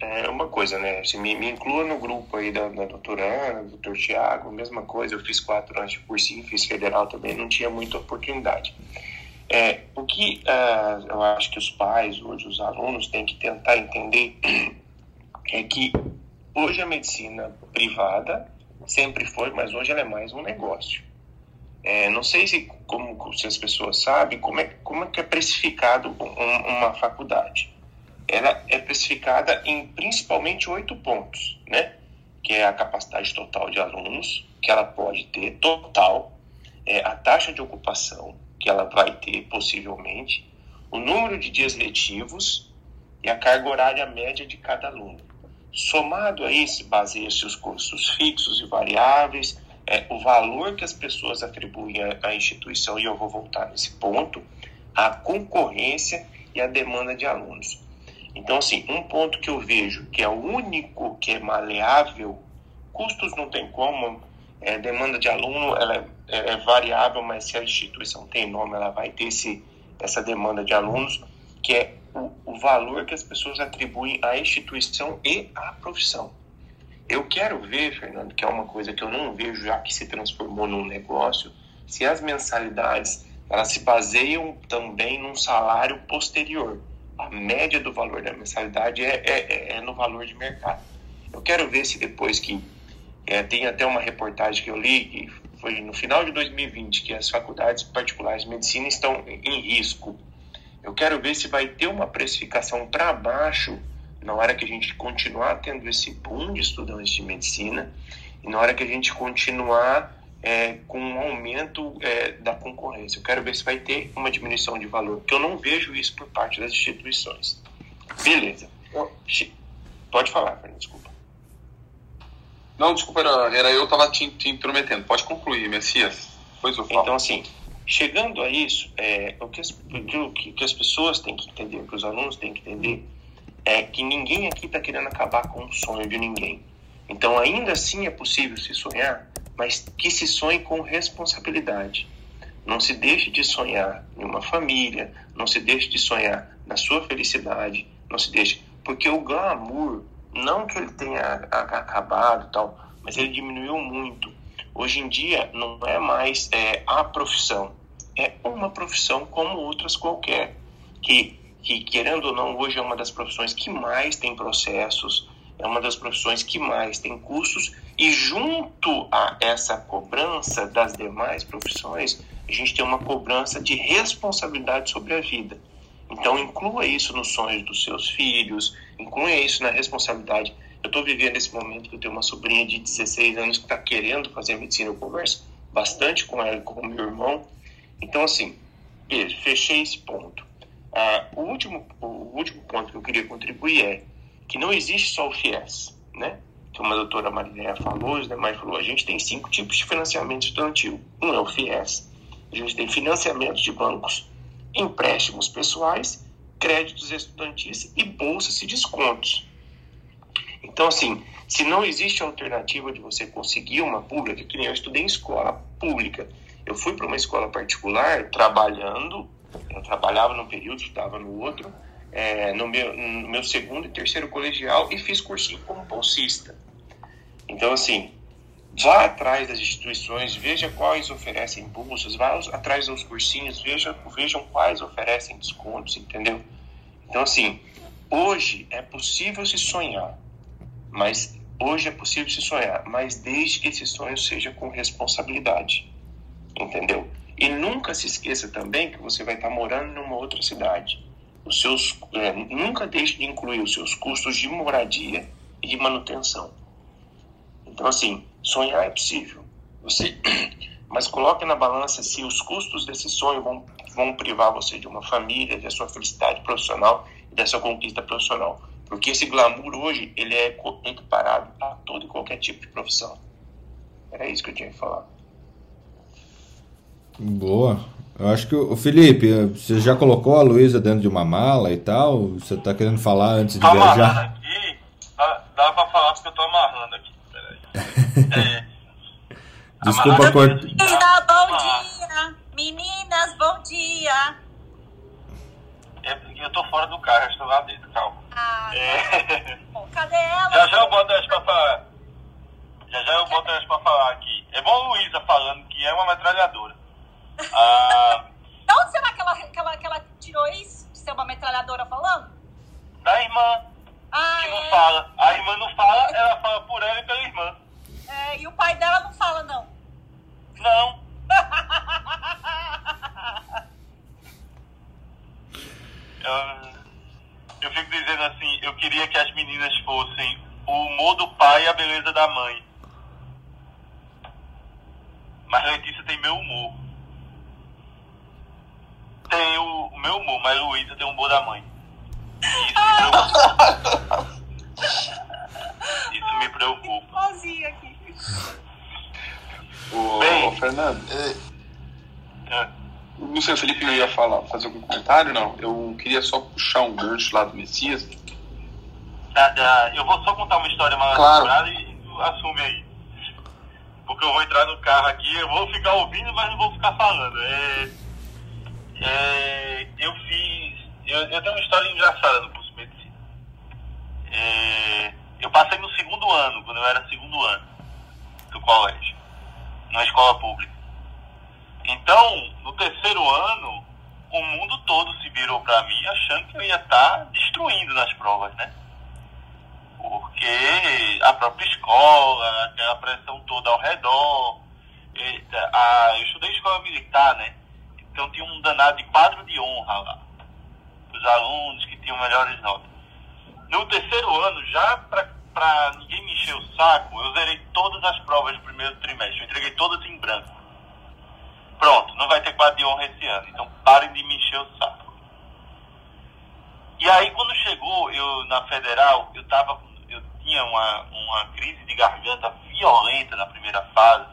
é uma coisa, né? Assim, me, me inclua no grupo aí da, da doutora Ana, do doutor Tiago, mesma coisa. Eu fiz quatro anos de cursinho, fiz federal também, não tinha muita oportunidade. É, o que uh, eu acho que os pais, hoje, os alunos, têm que tentar entender é que Hoje a medicina privada sempre foi, mas hoje ela é mais um negócio. É, não sei se, como, se as pessoas sabem como é, como é que é precificado um, uma faculdade. Ela é precificada em principalmente oito pontos, né? Que é a capacidade total de alunos, que ela pode ter total, é, a taxa de ocupação, que ela vai ter possivelmente, o número de dias letivos e a carga horária média de cada aluno. Somado a isso, baseia-se os custos fixos e variáveis, é, o valor que as pessoas atribuem à instituição, e eu vou voltar nesse ponto, a concorrência e a demanda de alunos. Então, assim, um ponto que eu vejo que é o único que é maleável, custos não tem como, é, demanda de aluno ela é, é, variável, mas se a instituição tem nome, ela vai ter esse, essa demanda de alunos, que é o, o valor que as pessoas atribuem à instituição e à profissão. Eu quero ver, Fernando, que é uma coisa que eu não vejo já que se transformou num negócio, se as mensalidades elas se baseiam também num salário posterior. A média do valor da mensalidade é, é, é no valor de mercado. Eu quero ver se depois que é, tem até uma reportagem que eu li, que foi no final de 2020, que as faculdades particulares de medicina estão em risco eu quero ver se vai ter uma precificação para baixo na hora que a gente continuar tendo esse boom de estudantes de medicina e na hora que a gente continuar é, com um aumento é, da concorrência. Eu quero ver se vai ter uma diminuição de valor, porque eu não vejo isso por parte das instituições. Beleza. Pode falar, Fernando, desculpa. Não, desculpa, era, era eu estava te, te intrometendo. Pode concluir, Messias. Pois eu falo. Então, assim, Chegando a isso, é, o, que as, o que as pessoas têm que entender, o que os alunos têm que entender, é que ninguém aqui está querendo acabar com o sonho de ninguém. Então, ainda assim é possível se sonhar, mas que se sonhe com responsabilidade. Não se deixe de sonhar em uma família, não se deixe de sonhar na sua felicidade, não se deixe. Porque o glamour, não que ele tenha acabado tal, mas ele diminuiu muito. Hoje em dia não é mais é, a profissão, é uma profissão como outras qualquer, que, que querendo ou não hoje é uma das profissões que mais tem processos, é uma das profissões que mais tem custos e junto a essa cobrança das demais profissões, a gente tem uma cobrança de responsabilidade sobre a vida. Então inclua isso nos sonhos dos seus filhos, inclua isso na responsabilidade eu estou vivendo esse momento que eu tenho uma sobrinha de 16 anos que está querendo fazer medicina. Eu converso bastante com ela, com meu irmão. Então, assim, fechei esse ponto. Ah, o, último, o último ponto que eu queria contribuir é que não existe só o FIES, né? Como a doutora Mariléia falou, os demais falou, a gente tem cinco tipos de financiamento estudantil. Um é o FIES, a gente tem financiamentos de bancos, empréstimos pessoais, créditos estudantis e bolsas e descontos. Então, assim, se não existe alternativa de você conseguir uma pública, que nem eu estudei em escola pública, eu fui para uma escola particular trabalhando, eu trabalhava num período, estudava no outro, é, no, meu, no meu segundo e terceiro colegial e fiz cursinho como bolsista. Então, assim, vá atrás das instituições, veja quais oferecem bolsas, vá atrás dos cursinhos, veja, vejam quais oferecem descontos, entendeu? Então, assim, hoje é possível se sonhar. Mas hoje é possível se sonhar, mas desde que esse sonho seja com responsabilidade. Entendeu? E nunca se esqueça também que você vai estar morando numa outra cidade. Os seus, é, nunca deixe de incluir os seus custos de moradia e de manutenção. Então, assim, sonhar é possível. Você, *clears throat* mas coloque na balança se os custos desse sonho vão, vão privar você de uma família, da sua felicidade profissional e da sua conquista profissional. Porque esse glamour hoje, ele é equiparado a todo e qualquer tipo de profissão. Era isso que eu tinha que falar. Boa. Eu acho que o Felipe, você já colocou a Luísa dentro de uma mala e tal? Você tá querendo falar antes de tô viajar? aqui, dá, dá pra falar porque eu tô amarrando aqui. Peraí. *laughs* É, Desculpa cortar. Menina, bom dia! Meninas, bom dia! é porque eu tô fora do carro, eu estou lá dentro, calma. Ah, É, bom, cadê ela? já já eu boto elas pra falar. Já já eu boto elas pra falar aqui. É bom a Luísa falando que é uma metralhadora. Ah, *laughs* De onde será que ela, que, ela, que ela tirou isso? De ser uma metralhadora falando? da irmã, Ah, que não é. fala. A irmã não fala, ela fala por ela e pela irmã. é. E o pai dela não fala, não. Não. *laughs* eu fico dizendo assim, eu queria que as meninas fossem o humor do pai e a beleza da mãe. Mas Letícia tem meu humor. Tem o, o meu humor, mas Luísa tem o humor da mãe. Isso me preocupa. Isso me preocupa. Sozinha aqui. Ô, Bem. ô, Fernando, É. não sei, o Felipe ia falar, fazer algum comentário? Não. Eu queria só puxar um gancho lá do Messias. Ah, ah, eu vou só contar uma história mal Claro. e assume aí. Porque eu vou entrar no carro aqui, eu vou ficar ouvindo, mas não vou ficar falando. É, é, eu fiz. Eu, eu tenho uma história engraçada no curso de medicina. É, eu passei no segundo ano, quando eu era segundo ano do colégio, numa escola pública. Então, no terceiro ano, o mundo todo se virou para mim achando que eu ia estar destruindo nas provas, né? Porque a própria escola, aquela pressão toda ao redor. a, eu estudei escola militar, né? Então tinha um danado de quadro de honra lá. Os alunos que tinham melhores notas. No terceiro ano, já para ninguém me encher o saco, eu zerei todas as provas do primeiro trimestre. Eu entreguei todas em branco. Pronto, não vai ter quadro de honra esse ano. Então parem de me encher o saco. E aí quando chegou eu na federal, eu tava eu tinha uma, uma crise de garganta violenta na primeira fase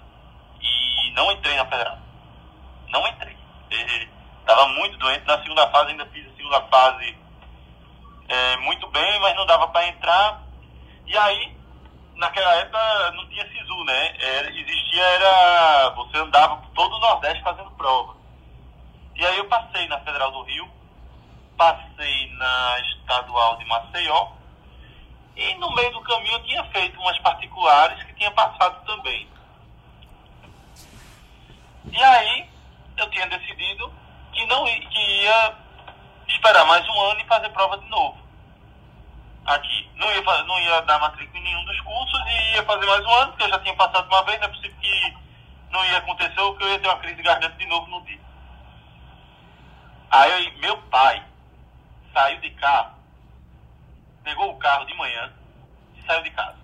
e não entrei na federal. Não entrei. Estava muito doente. Na segunda fase ainda fiz a segunda fase é, muito bem, mas não dava para entrar. E aí, naquela época não tinha SISU, né? Era, existia, era. Você andava por todo o Nordeste fazendo prova. E aí eu passei na Federal do Rio, passei na Estadual de Maceió, e no meio do caminho eu tinha feito umas particulares que tinha passado também. E aí eu tinha decidido que não que ia esperar mais um ano e fazer prova de novo. Aqui. Não ia, não ia dar matrícula em nenhum dos cursos e ia fazer mais um ano, porque eu já tinha passado uma vez, não é possível que não ia acontecer ou que eu ia ter uma crise de garganta de novo no dia. Aí meu pai saiu de carro, pegou o carro de manhã e saiu de casa.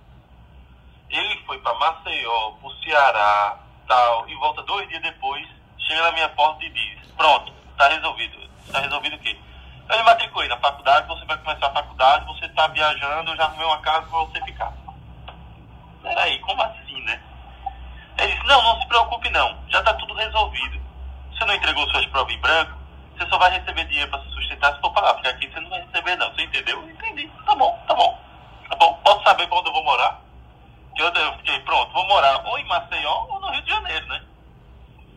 Ele foi para Maceió, pro Ceará, tal, e volta dois dias depois, chega na minha porta e diz, pronto, tá resolvido. Tá resolvido o quê? Eu me matriculei na faculdade, você vai começar a faculdade, você tá viajando, eu já arrumei uma casa para você ficar. Peraí, como assim, né? Ele disse, não, não se preocupe não, já tá tudo resolvido. Você não entregou suas provas em branco, você só vai receber dinheiro para se sustentar se for pagar, porque aqui você não vai receber não, você entendeu? Eu entendi, tá bom, tá bom, tá bom, posso saber onde eu vou morar? Eu, eu fiquei, pronto, vou morar ou em Maceió ou no Rio de Janeiro, né?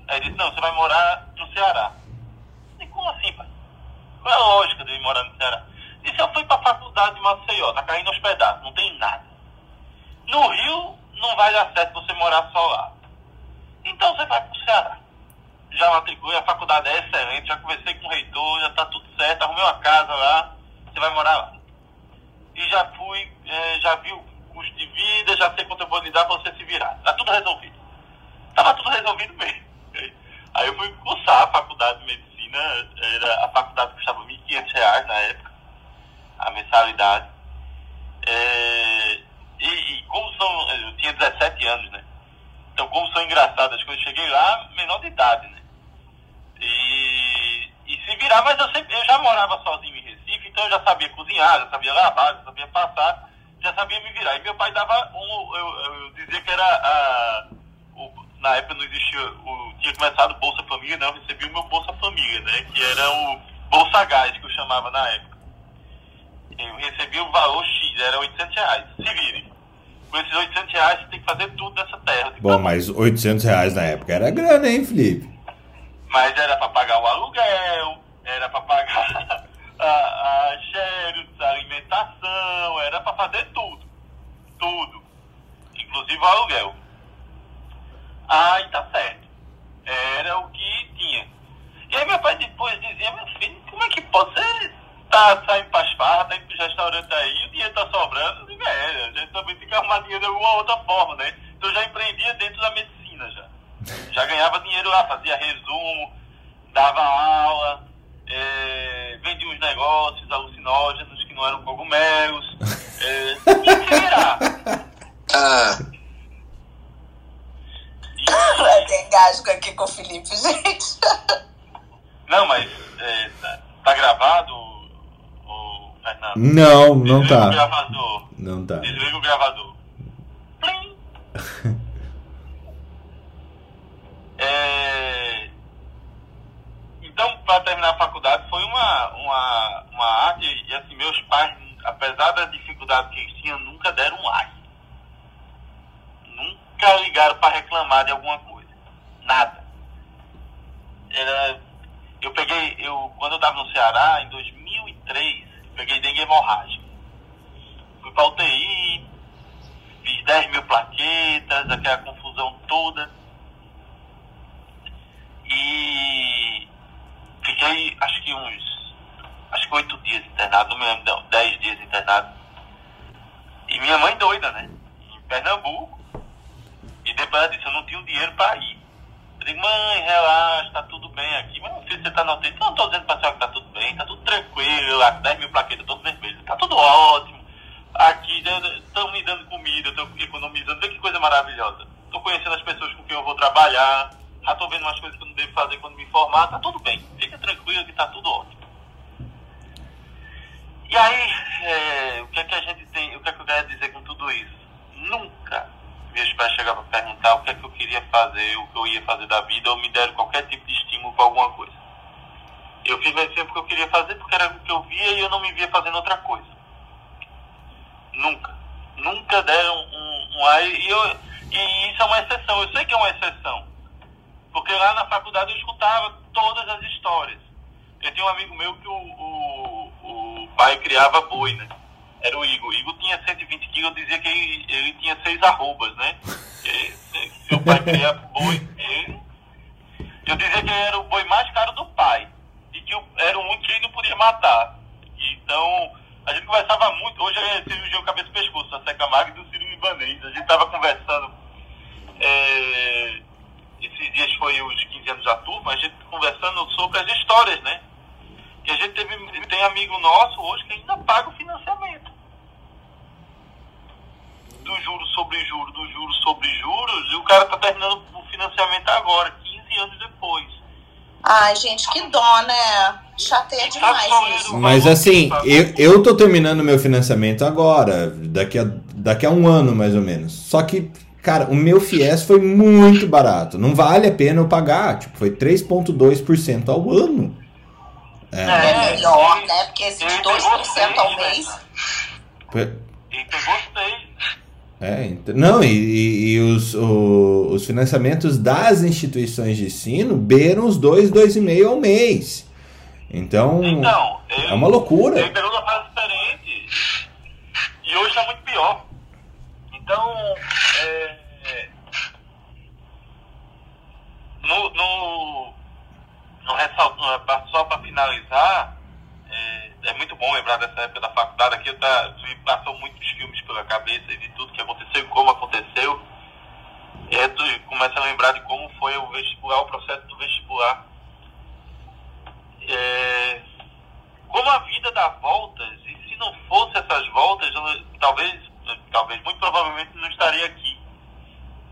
Aí ele disse, não, você vai morar no Ceará. E como assim, pai? Qual é a lógica de eu ir morar no Ceará? Disse, eu fui pra faculdade de Maceió, tá caindo aos pedaços, não tem nada. No Rio, não vai dar certo você morar só lá. Então você vai pro Ceará. Já matriculei, a faculdade é excelente, já conversei com o reitor, já tá tudo certo, arrumei uma casa lá, você vai morar lá. E já fui, eh, já vi o custo de vida, já sei quanto eu vou lhe dar pra você se virar. Tá tudo resolvido. Tava tudo resolvido mesmo. Aí eu fui cursar a faculdade de medicina, era, a faculdade custava 500 reais na época, a mensalidade. É, e, e, como são. Eu tinha 17 anos, né? Então, como são engraçadas as coisas, cheguei lá menor de idade, né? E, e se virar, mas eu, sempre, eu já morava sozinho em Recife, então eu já sabia cozinhar, já sabia lavar, já sabia passar, já sabia me virar. E meu pai dava um. Eu, eu dizia que era. A, na época não existia. O, tinha começado Bolsa Família, não, eu recebi o meu Bolsa Família, né? Que era o Bolsa Gás, que eu chamava na época. Eu recebi o valor X, era 800 reais. Se vire. Com esses 800 reais, você tem que fazer tudo nessa terra. Bom, mas 800 reais na época era grana, hein, Felipe? Mas era para pagar o aluguel, era para pagar *laughs* a, a xerox, a alimentação, era para fazer tudo. Tudo. Inclusive o aluguel. Aí tá certo. Era o que tinha. E aí meu pai depois dizia, meu filho, como é que pode? Você tá saindo para as farras, tá indo pros restaurantes aí, o dinheiro tá sobrando. Eu digo, é, a gente também tem que arrumar dinheiro de alguma outra forma, né? Então eu já empreendia dentro da medicina já. *laughs* Já ganhava dinheiro lá, fazia resumo, dava aula, é, vendia uns negócios alucinógenos que não eram cogumelos. É, virar. *laughs* Ah. Vai ter engasgo aqui com o Felipe, gente. Não, mas é, tá, tá, gravado, o, Fernando? Não, não Desliga tá. O gravador. Não tá. Desliga o gravador. *laughs* é... Então, para terminar a faculdade, foi uma, uma, uma arte, e assim, meus pais, apesar da dificuldade que eles tinham, nunca deram um ai. Nunca ligaram para reclamar de alguma coisa. Nada. Era eu peguei, eu, quando eu estava no Ceará, em 2003, peguei dengue hemorrágica. Fui para UTI, fiz 10 mil plaquetas, aquela confusão toda. E fiquei, acho que uns, acho que 8 dias internado, não me lembro, não, 10 dias internado. E minha mãe doida, né? Em Pernambuco. E depois ela disse, eu não tinha dinheiro para ir digo, mãe, relaxa, tá tudo bem aqui. Mas filho, você tá UTI. Não, tô dizendo pra senhora que tá tudo bem, tá tudo tranquilo, lá, 10 mil plaquetas, todo vermelho, tá tudo ótimo. Aqui estão me dando comida, estou economizando, vê que coisa maravilhosa. Tô conhecendo as pessoas com quem eu vou trabalhar, já tô vendo umas coisas que eu não devo fazer quando me formar, tá tudo bem. Fica tranquilo que tá tudo ótimo. E aí, é, o que é que a gente tem, o que é que eu quero dizer com tudo isso? Nunca meus pais chegavam a perguntar o que é que eu queria fazer, o que eu ia fazer da vida, ou me deram qualquer tipo de estímulo para alguma coisa. Eu fiz medicina porque eu queria fazer, porque era o que eu via e eu não me via fazendo outra coisa. Nunca. Nunca deram um, um ar. E, eu, e isso é uma exceção, eu sei que é uma exceção. Porque lá na faculdade eu escutava todas as histórias. Eu tinha um amigo meu que o, o, o pai criava boi, né? Era o Igor. Igor tinha 120 quilos, eu dizia que ele, ele tinha seis arrobas, né? seu pai queria boi. Ele, eu dizia que ele era o boi mais caro do pai. E que era único que ele não podia matar. Então, a gente conversava muito. Hoje é cirurgião cabeça e pescoço, a Seca Mag do Ciro Ibanês. A gente estava conversando. É, esses dias foi os 15 anos da turma, a gente conversando sobre as histórias, né? E a gente teve, tem amigo nosso hoje que ainda paga o financiamento. Do juros sobre juros, do juros sobre juros, e o cara está terminando o financiamento agora, 15 anos depois. Ai, gente, que dó, né? Chateia tá demais isso. Mas assim, eu, eu tô terminando meu financiamento agora, daqui a, daqui a um ano mais ou menos. Só que, cara, o meu FIES foi muito barato. Não vale a pena eu pagar. Tipo, foi 3,2% ao ano. É, é melhor, né? Porque esses 2% ao mês. Então gostei. É, não, e, e, e os, o, os financiamentos das instituições de ensino beiram os 2, 2,5 ao mês. Então, então é uma loucura. Ele pegou uma fase diferente e hoje está muito pior. Então, é, no, no, só para finalizar, é, é, muito bom lembrar dessa época da faculdade. Aqui tá, me passou muitos filmes pela cabeça de tudo que aconteceu e como aconteceu. É, tu começa a lembrar de como foi o vestibular, o processo do vestibular. É, como a vida dá voltas, e se não fosse essas voltas, eu, talvez, talvez, muito provavelmente não estaria aqui.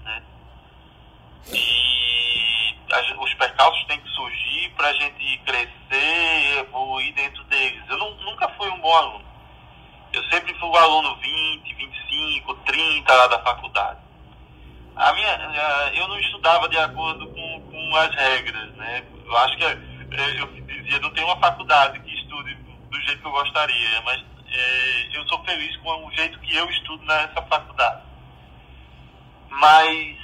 Né? E os percalços têm que surgir para a gente crescer, evoluir dentro deles. Eu não, nunca fui um bom aluno. Eu sempre fui um aluno 20, 25, 30 lá da faculdade. A minha, eu não estudava de acordo com, com as regras, né? Eu acho que eu dizia, não tem uma faculdade que estude do jeito que eu gostaria, mas é, eu sou feliz com o jeito que eu estudo nessa faculdade. Mas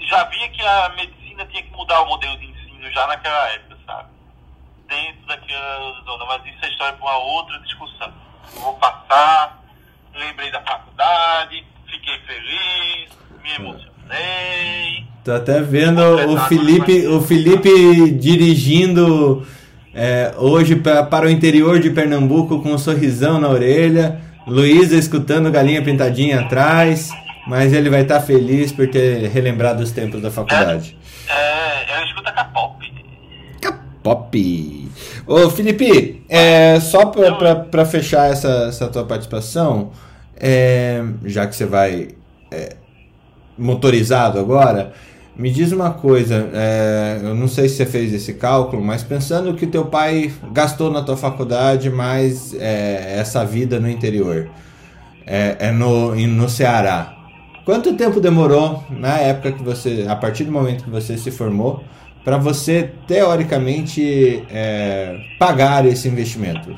já via que a medicina tinha que mudar o modelo de ensino já naquela época, sabe? Dentro daquela zona, mas isso é história para uma outra discussão. Eu vou passar, lembrei da faculdade, fiquei feliz, me emocionei. Tô até vendo o Felipe, o Felipe dirigindo é, hoje pra, para o interior de Pernambuco com um sorrisão na orelha. Luísa escutando Galinha Pintadinha atrás. Mas ele vai estar feliz por ter relembrado os tempos da faculdade. É, eu escuto K-pop. K-pop. Ô, Felipe, é, só para fechar essa, essa tua participação, é, já que você vai é, motorizado agora, me diz uma coisa, é, eu não sei se você fez esse cálculo, mas pensando que teu pai gastou na tua faculdade mais é, essa vida no interior, é, é no, no Ceará. Quanto tempo demorou na época que você, a partir do momento que você se formou, para você teoricamente é, pagar esse investimento?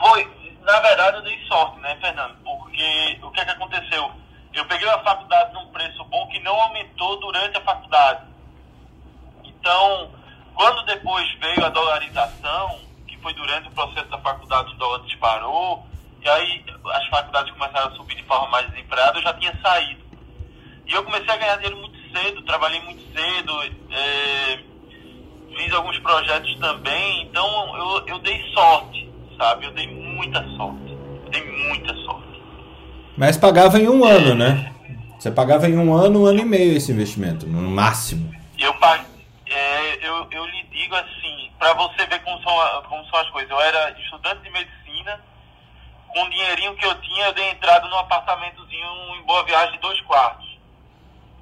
Foi, na verdade, eu dei sorte, né, Fernando? Porque o que, é que aconteceu? Eu peguei a faculdade num preço bom que não aumentou durante a faculdade. Então, quando depois veio a dolarização, que foi durante o processo da faculdade, o dólar disparou, e aí as faculdades começaram a subir de forma mais desempreada, eu já tinha saído. E eu comecei a ganhar dinheiro muito cedo, trabalhei muito cedo, é, fiz alguns projetos também, então eu, eu dei sorte, sabe? Eu dei muita sorte. Eu dei muita sorte. Mas pagava em um é, ano, né? Você pagava em um ano, um ano e meio esse investimento, no máximo. Eu. É, eu, eu lhe digo assim, para você ver como são, como são as coisas. Eu era estudante de medicina, com o dinheirinho que eu tinha, eu dei entrada num apartamentozinho em Boa Viagem dois quartos.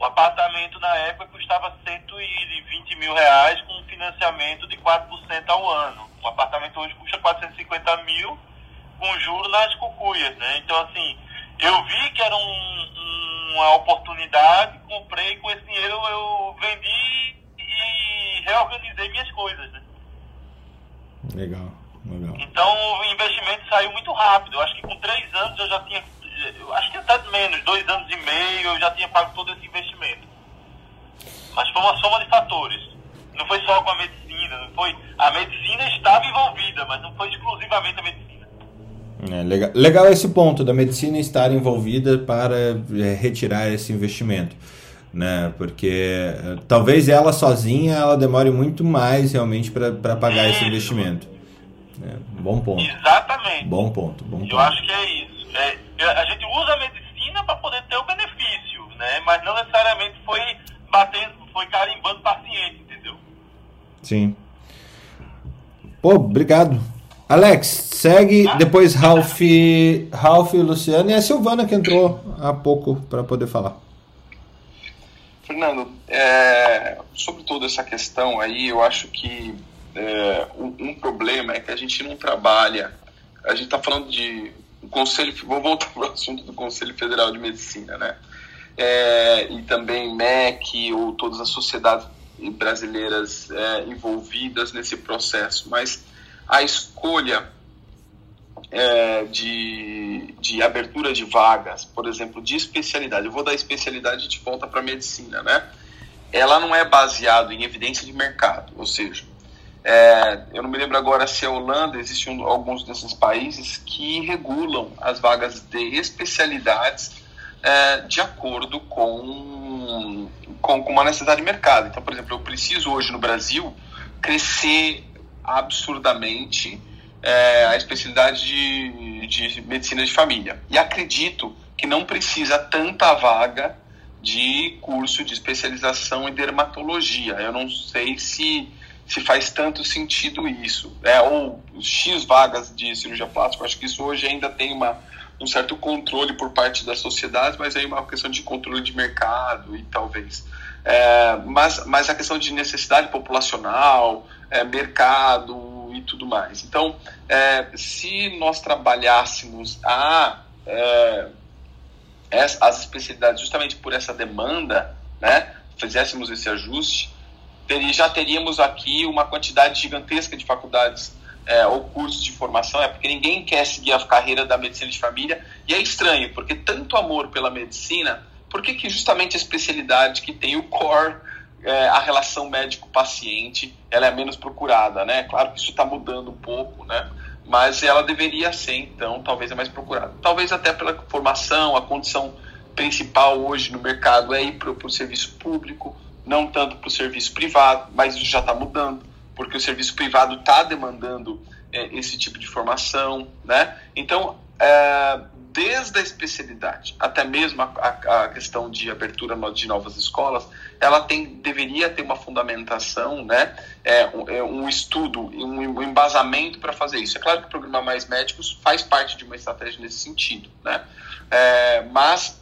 O apartamento na época custava 120 mil reais com financiamento de 4% ao ano. Um apartamento hoje custa 450 mil com juro nas cucuias, né? Então, assim, eu vi que era um, uma oportunidade, comprei, com esse dinheiro eu vendi e reorganizei minhas coisas, né? Legal. Então o investimento saiu muito rápido. Eu acho que com três anos eu já tinha, eu acho que até menos, dois anos e meio eu já tinha pago todo esse investimento. Mas foi uma soma de fatores. Não foi só com a medicina, não foi. A medicina estava envolvida, mas não foi exclusivamente a medicina. É, legal, legal esse ponto da medicina estar envolvida para é, retirar esse investimento. Né? Porque é, talvez ela sozinha ela demore muito mais realmente para pagar esse investimento. É, bom ponto. Exatamente. Bom ponto, bom ponto. Eu acho que é isso. É, a gente usa a medicina para poder ter o benefício, né? Mas não necessariamente foi batendo, foi carimbando paciente, entendeu? Sim. Pô, obrigado. Alex, segue ah, depois Ralph, Ralph, Luciano e a Silvana que entrou há pouco para poder falar. Fernando, é, sobre toda essa questão aí, eu acho que é, um, um, problema é que a gente não trabalha. A gente está falando de o conselho. Vou voltar para o *laughs* assunto do Conselho Federal de Medicina, né? É, e também MEC ou todas as sociedades brasileiras é, envolvidas nesse processo, mas a escolha é, de, de abertura de vagas, por exemplo, de especialidade, eu vou dar especialidade de volta para medicina, né? Ela não é baseada em evidência de mercado, ou seja, é, eu não me lembro agora se é Holanda, existem alguns desses países que regulam as vagas de especialidades é, de acordo com, com, com, uma necessidade de mercado. Então, por exemplo, eu preciso hoje no Brasil crescer absurdamente é, a especialidade de, de medicina de família. E acredito que não precisa tanta vaga de curso de especialização em dermatologia. Eu não sei se se faz tanto sentido isso. É, ou X vagas de cirurgia plástica, acho que isso hoje ainda tem uma, um certo controle por parte da sociedade, mas aí é uma questão de controle de mercado e talvez. É, mas, mas a questão de necessidade populacional, é, mercado e tudo mais. Então, é, se nós trabalhássemos a, é, as especialidades justamente por essa demanda, né, fizéssemos esse ajuste, teria, já teríamos aqui uma quantidade gigantesca de faculdades é, ou cursos de formação, é porque ninguém quer seguir a carreira da medicina de família, e é estranho, porque tanto amor pela medicina, por que, que justamente a especialidade que tem o core, é, a relação médico-paciente, ela é menos procurada, né? Claro que isso está mudando um pouco, né? Mas ela deveria ser, então, talvez é mais procurada. Talvez até pela formação, a condição principal hoje no mercado é ir para o serviço público, não tanto para o serviço privado, mas isso já está mudando, porque o serviço privado está demandando é, esse tipo de formação, né? Então, é, desde a especialidade até mesmo a, a, questão de abertura de novas escolas, ela tem, deveria ter uma fundamentação, né? É, um, é, um estudo, um, um embasamento para fazer isso. É claro que o programa Mais Médicos faz parte de uma estratégia nesse sentido, né? É, mas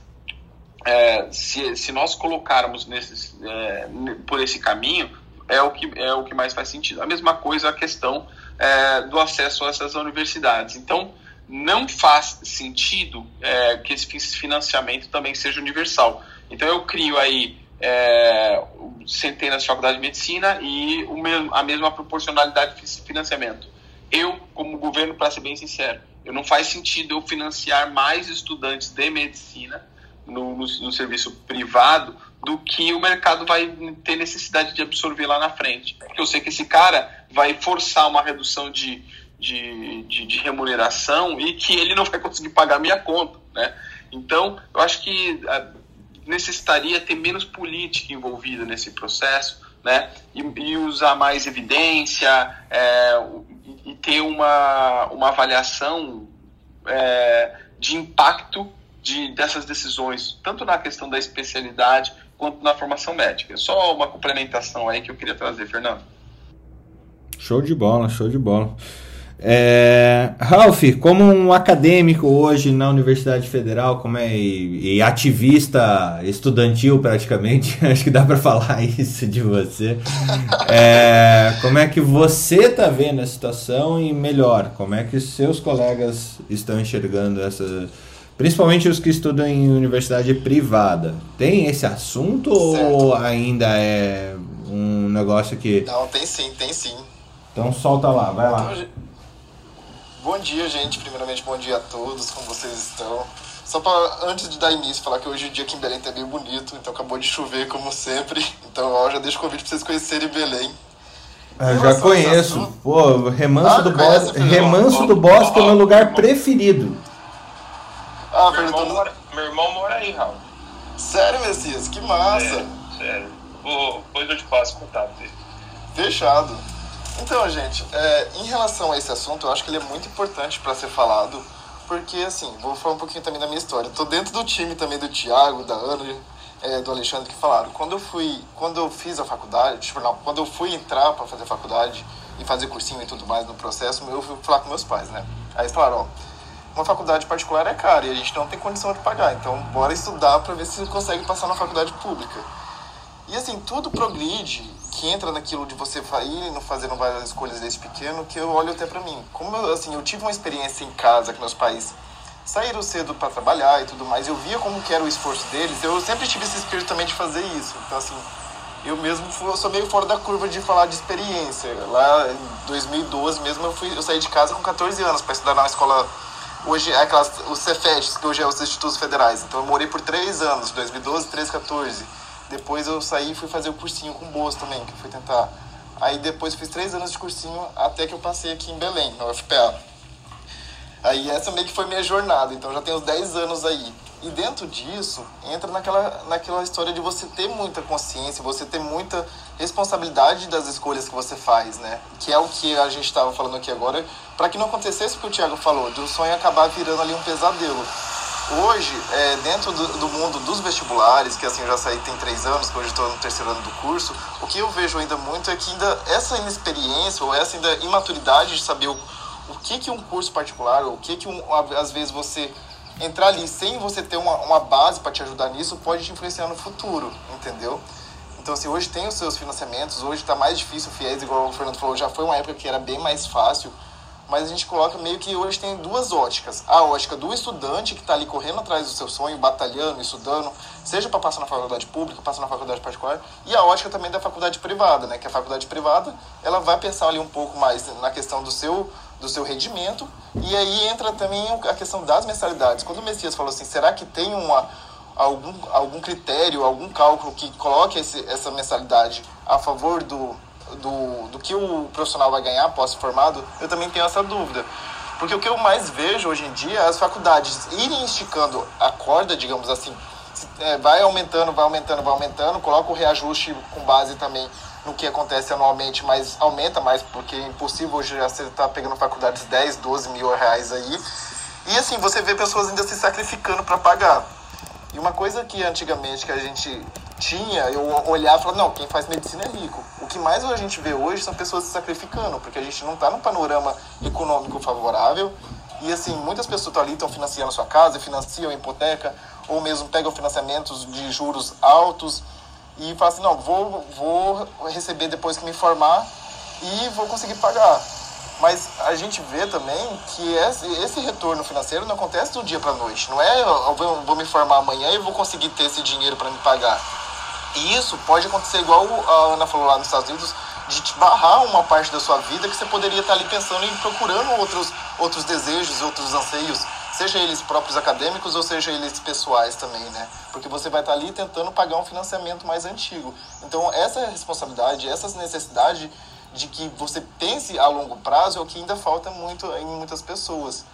é, se, se nós colocarmos é, por esse caminho, é o, que, é o que mais faz sentido. A mesma coisa a questão é, do acesso a essas universidades. Então, não faz sentido é, que esse financiamento também seja universal. Então, eu crio aí é, centenas de faculdades de medicina e mesmo, a mesma proporcionalidade de financiamento. Eu, como governo, para ser bem sincero, eu não faz sentido eu financiar mais estudantes de medicina no, no, no, serviço privado do que o mercado vai ter necessidade de absorver lá na frente. Porque eu sei que esse cara vai forçar uma redução de, de, de, de remuneração e que ele não vai conseguir pagar minha conta. Né? Então, eu acho que ah, necessitaria ter menos política envolvida nesse processo né? e, e usar mais evidência é, e, ter uma, uma avaliação é, de impacto de, dessas decisões, tanto na questão da especialidade quanto na formação médica. Só uma complementação aí que eu queria trazer, Fernando. Show de bola, show de bola. É, Ralph, como um acadêmico hoje na Universidade Federal, como é e, e ativista estudantil praticamente, *laughs* acho que dá para falar *laughs* isso de você. É, como é que você está vendo a situação e melhor, como é que seus colegas estão enxergando essa Principalmente os que estudam em universidade privada. Tem esse assunto certo. ou ainda é um negócio que. Não, tem sim, tem sim. Então solta lá, vai lá. Então, bom dia, gente. Primeiramente, bom dia a todos, como vocês estão. Só para antes de dar início, falar que hoje o dia aqui em Belém tá bem bonito, então acabou de chover como sempre. *laughs* Então ó, já deixo o convite para vocês conhecerem Belém. Eu já conheço. Pô, Remanso ah, do Bosque, Remanso do Bosque é o meu lugar preferido. Ah, meu, irmão mora, meu irmão mora aí, Raul. Sério, Messias? Que massa! Sério, sério. Vou, depois eu te passo o contato dele. Fechado. Então, gente, é, em relação a esse assunto, eu acho que ele é muito importante para ser falado, porque, assim, vou falar um pouquinho também da minha história. Estou dentro do time também do Tiago, da Ana, é, do Alexandre, que falaram. Quando eu fui, quando eu fiz a faculdade, tipo, não, quando eu fui entrar para fazer faculdade e fazer cursinho e tudo mais no processo, eu fui falar com meus pais, né? Aí eles falaram, ó, uma faculdade particular é cara e a gente não tem condição de pagar. Então, bora estudar para ver se consegue passar na faculdade pública. E assim, tudo progride, que entra naquilo de você ir fazendo várias escolhas desde pequeno, que eu olho até para mim. Como eu, assim, eu tive uma experiência em casa que meus pais saíram cedo para trabalhar e tudo mais, eu via como que era o esforço deles, eu sempre tive esse espírito também de fazer isso. Então, assim, eu mesmo fui, eu sou meio fora da curva de falar de experiência. Lá em 2012 mesmo eu, fui, eu saí de casa com 14 anos para estudar na escola hoje é aquelas, os Cefetes, que hoje é os Institutos Federais. Então eu morei por três anos, 2012, 13, 14. Depois eu saí e fui fazer o cursinho com bolsa também, que eu fui tentar. Aí depois fiz três anos de cursinho até que eu passei aqui em Belém, na UFPA. Aí essa meio que foi minha jornada, então já tenho uns 10 anos aí. E dentro disso, entra naquela, naquela história de você ter muita consciência, você ter muita responsabilidade das escolhas que você faz, né? Que é o que a gente estava falando aqui agora, para que não acontecesse o que o Thiago falou, do sonho acabar virando ali um pesadelo. hoje, é, dentro do, do, mundo dos vestibulares, que assim eu já saí tem três anos, que hoje estou no terceiro ano do curso, o que eu vejo ainda muito é que ainda essa inexperiência ou essa ainda imaturidade de saber o, o que, que um curso particular, ou o que, que um, às vezes você entrar ali sem você ter uma, uma base para te ajudar nisso, pode te influenciar no futuro, entendeu? Então, assim, hoje tem os seus financiamentos, hoje está mais difícil o FIES, igual o Fernando falou, já foi uma época que era bem mais fácil, mas a gente coloca meio que hoje tem duas óticas. A ótica do estudante que está ali correndo atrás do seu sonho, batalhando, estudando, seja para passar na faculdade pública, passar na faculdade particular, e a ótica também da faculdade privada, né? Que a faculdade privada, ela vai pensar ali um pouco mais na questão do seu do seu rendimento, e aí entra também a questão das mensalidades. Quando o Messias falou assim, será que tem uma algum, algum critério, algum cálculo que coloque esse, essa mensalidade a favor do, do, do que o profissional vai ganhar após formado, eu também tenho essa dúvida. Porque o que eu mais vejo hoje em dia é as faculdades irem esticando a corda, digamos assim, é, vai aumentando, vai aumentando, vai aumentando, coloca o reajuste com base também no que acontece anualmente, mas aumenta mais, porque é impossível hoje você estar tá pegando faculdades 10, 12 mil reais aí. E assim, você vê pessoas ainda se sacrificando para pagar. E uma coisa que antigamente que a gente tinha, eu olhava e falava, não, quem faz medicina é rico. O que mais a gente vê hoje são pessoas se sacrificando, porque a gente não está num panorama econômico favorável. E assim, muitas pessoas estão ali, estão financiando sua casa, financiam a hipoteca, ou mesmo pegam financiamentos de juros altos e falam assim, não, vou, vou receber depois que me formar e vou conseguir pagar. Mas a gente vê também que esse, retorno financeiro não acontece do dia para noite. Não é eu vou, me formar amanhã e vou conseguir ter esse dinheiro para me pagar. E isso pode acontecer igual a Ana falou lá nos Estados Unidos, de te barrar uma parte da sua vida que você poderia estar ali pensando em procurando outros, outros desejos, outros anseios, seja eles próprios acadêmicos ou seja eles pessoais também, né? Porque você vai estar ali tentando pagar um financiamento mais antigo. Então, essa responsabilidade, essas necessidades de que você pense a longo prazo é o que ainda falta muito em muitas pessoas.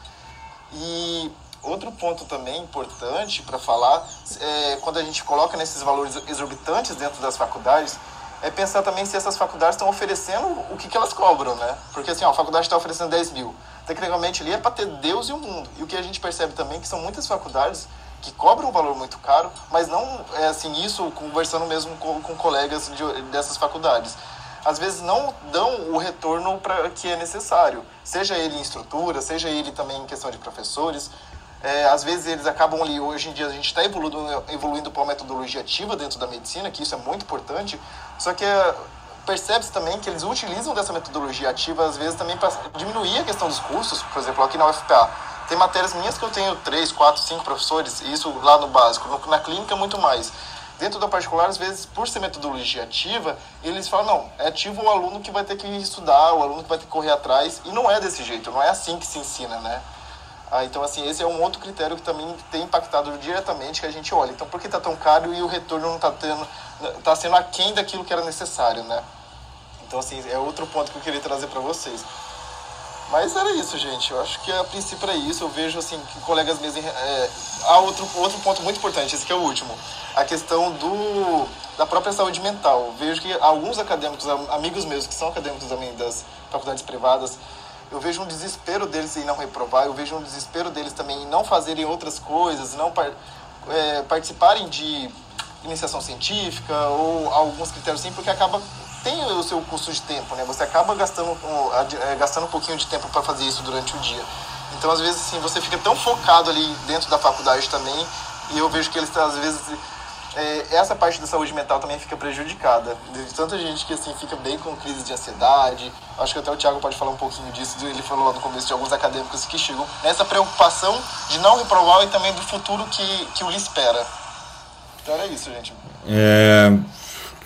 E outro ponto também importante para falar, é, quando a gente coloca nesses valores exorbitantes dentro das faculdades, é pensar também se essas faculdades estão oferecendo o que, que elas cobram, né? Porque assim, ó, a faculdade está oferecendo 10 mil. Tecnicamente ali é para ter Deus e o mundo. E o que a gente percebe também é que são muitas faculdades que cobram um valor muito caro, mas não é assim, isso conversando mesmo com, com colegas de, dessas faculdades às vezes não dão o retorno para que é necessário, seja ele em estrutura, seja ele também em questão de professores. É, às vezes eles acabam ali, hoje em dia a gente está evoluindo, evoluindo para uma metodologia ativa dentro da medicina, que isso é muito importante, só que é, percebe-se também que eles utilizam dessa metodologia ativa, às vezes também para diminuir a questão dos custos, por exemplo, aqui na UFPA, tem matérias minhas que eu tenho três, quatro, cinco professores, e isso lá no básico, na clínica muito mais. Dentro da particular, às vezes, por ser metodologia ativa, eles falam, não, é ativo o aluno que vai ter que estudar, o aluno que vai ter que correr atrás, e não é desse jeito, não é assim que se ensina, né? Ah, então, assim, esse é um outro critério que também tem impactado diretamente que a gente olha. Então, por que está tão caro e o retorno não está tendo, está sendo aquém daquilo que era necessário, né? Então, assim, é outro ponto que eu queria trazer para vocês. Mas era isso, gente. Eu acho que a princípio é isso. Eu vejo, assim, que colegas mesmo... É... Há outro, outro ponto muito importante, esse que é o último a questão do, da própria saúde mental. Eu vejo que alguns acadêmicos, amigos meus que são acadêmicos também das faculdades privadas, eu vejo um desespero deles em não reprovar, eu vejo um desespero deles também em não fazerem outras coisas, não é, participarem de iniciação científica ou alguns critérios assim, porque acaba tem o seu custo de tempo, né? Você acaba gastando, é, gastando um pouquinho de tempo para fazer isso durante o dia. Então, às vezes, assim, você fica tão focado ali dentro da faculdade também, e eu vejo que eles, às vezes, é, essa parte da saúde mental também fica prejudicada. De tanta gente que assim fica bem com crise de ansiedade. Acho que até o Thiago pode falar um pouquinho disso. Ele falou lá no começo de alguns acadêmicos que chegam nessa preocupação de não reprovar e também do futuro que, que o lhe espera. Então era isso, gente. É,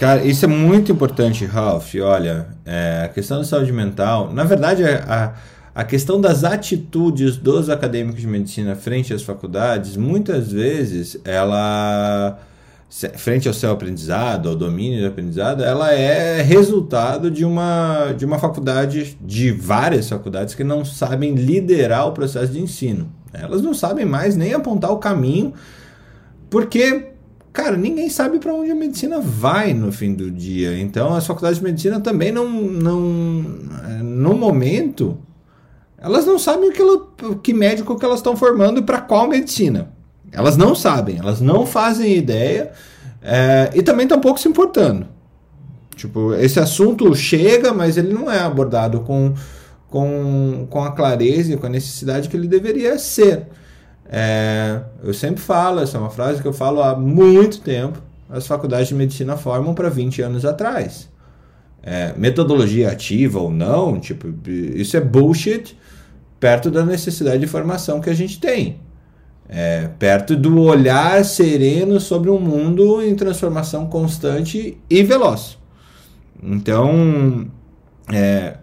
cara, isso é muito importante, Ralph. Olha, é, a questão da saúde mental, na verdade, a, a questão das atitudes dos acadêmicos de medicina frente às faculdades, muitas vezes ela frente ao seu aprendizado, ao domínio do aprendizado, ela é resultado de uma, de uma faculdade, de várias faculdades que não sabem liderar o processo de ensino. Elas não sabem mais nem apontar o caminho, porque, cara, ninguém sabe para onde a medicina vai no fim do dia. Então, as faculdades de medicina também não, não no momento, elas não sabem que, ela, que médico que elas estão formando para qual medicina. Elas não sabem, elas não fazem ideia é, e também estão pouco se importando. Tipo, esse assunto chega, mas ele não é abordado com, com, com a clareza e com a necessidade que ele deveria ser. É, eu sempre falo, essa é uma frase que eu falo há muito tempo. As faculdades de medicina formam para 20 anos atrás. É, metodologia ativa ou não, tipo, isso é bullshit perto da necessidade de formação que a gente tem. É, perto do olhar sereno sobre um mundo em transformação constante e veloz. Então, é,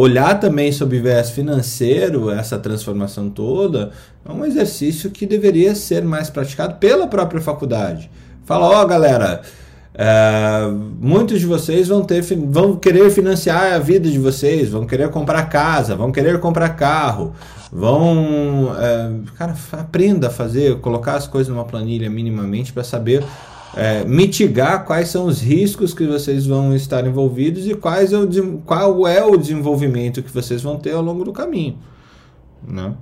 olhar também sob viés financeiro essa transformação toda é um exercício que deveria ser mais praticado pela própria faculdade. Fala, ó, oh, galera, é, muitos de vocês vão ter vão querer financiar a vida de vocês, vão querer comprar casa, vão querer comprar carro, vão é, cara aprenda a fazer, colocar as coisas numa planilha minimamente para saber é, mitigar quais são os riscos que vocês vão estar envolvidos e quais é o, qual é o desenvolvimento que vocês vão ter ao longo do caminho. Né?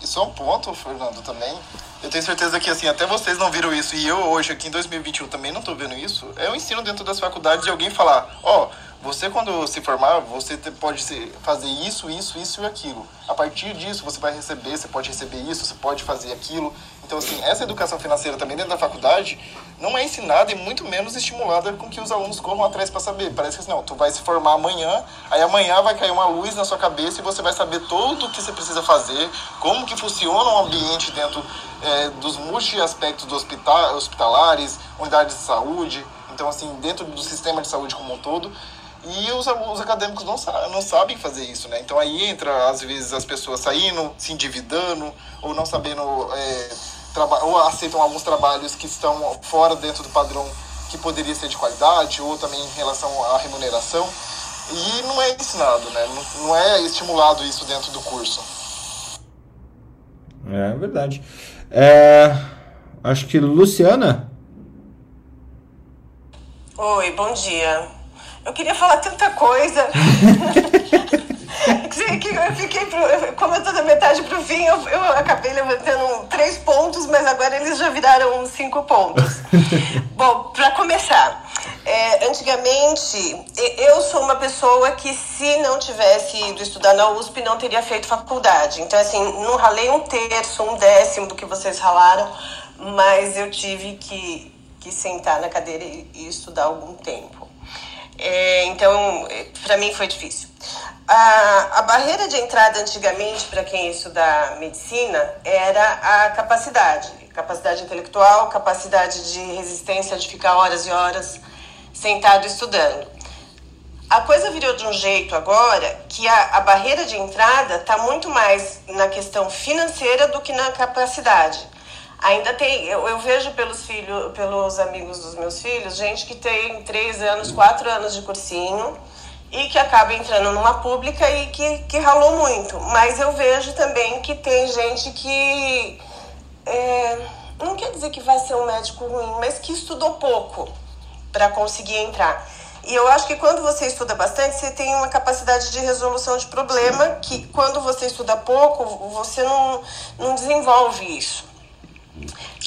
Isso é um ponto, Fernando, também. Eu tenho certeza que assim, até vocês não viram isso, e eu hoje, aqui em 2021, também não estou vendo isso. É o ensino dentro das faculdades de alguém falar, ó, oh, você quando se formar, você pode fazer isso, isso, isso e aquilo. A partir disso, você vai receber, você pode receber isso, você pode fazer aquilo. Então, assim, essa educação financeira também dentro da faculdade não é ensinada e muito menos estimulada com que os alunos corram atrás para saber. Parece que assim, não, tu vai se formar amanhã, aí amanhã vai cair uma luz na sua cabeça e você vai saber tudo o que você precisa fazer, como que funciona o ambiente dentro é, dos multi-aspectos do hospital, hospitalares, unidades de saúde, então, assim, dentro do sistema de saúde como um todo. E os, os acadêmicos não, não sabem fazer isso, né? Então aí entra, às vezes, as pessoas saindo, se endividando, ou não sabendo é, ou aceitam alguns trabalhos que estão fora dentro do padrão que poderia ser de qualidade, ou também em relação à remuneração. E não é ensinado, né? Não, não é estimulado isso dentro do curso. É verdade. É, acho que Luciana. Oi, bom dia. Eu queria falar tanta coisa. *laughs* *laughs* que eu fiquei, pro, como eu tô da metade pro fim, eu, eu acabei levantando três pontos, mas agora eles já viraram cinco pontos. *laughs* Bom, para começar, é, antigamente eu sou uma pessoa que se não tivesse ido estudar na USP não teria feito faculdade. Então assim, não ralei um terço, um décimo do que vocês ralaram, mas eu tive que, que sentar na cadeira e, e estudar algum tempo. É, então, para mim foi difícil. A, a barreira de entrada antigamente para quem ia estudar medicina era a capacidade, capacidade intelectual, capacidade de resistência de ficar horas e horas sentado estudando. A coisa virou de um jeito agora que a, a barreira de entrada está muito mais na questão financeira do que na capacidade. Ainda tem, eu, eu vejo pelos filhos, pelos amigos dos meus filhos, gente que tem três anos, quatro anos de cursinho e que acaba entrando numa pública e que, que ralou muito. Mas eu vejo também que tem gente que. É, não quer dizer que vai ser um médico ruim, mas que estudou pouco para conseguir entrar. E eu acho que quando você estuda bastante, você tem uma capacidade de resolução de problema que quando você estuda pouco, você não, não desenvolve isso.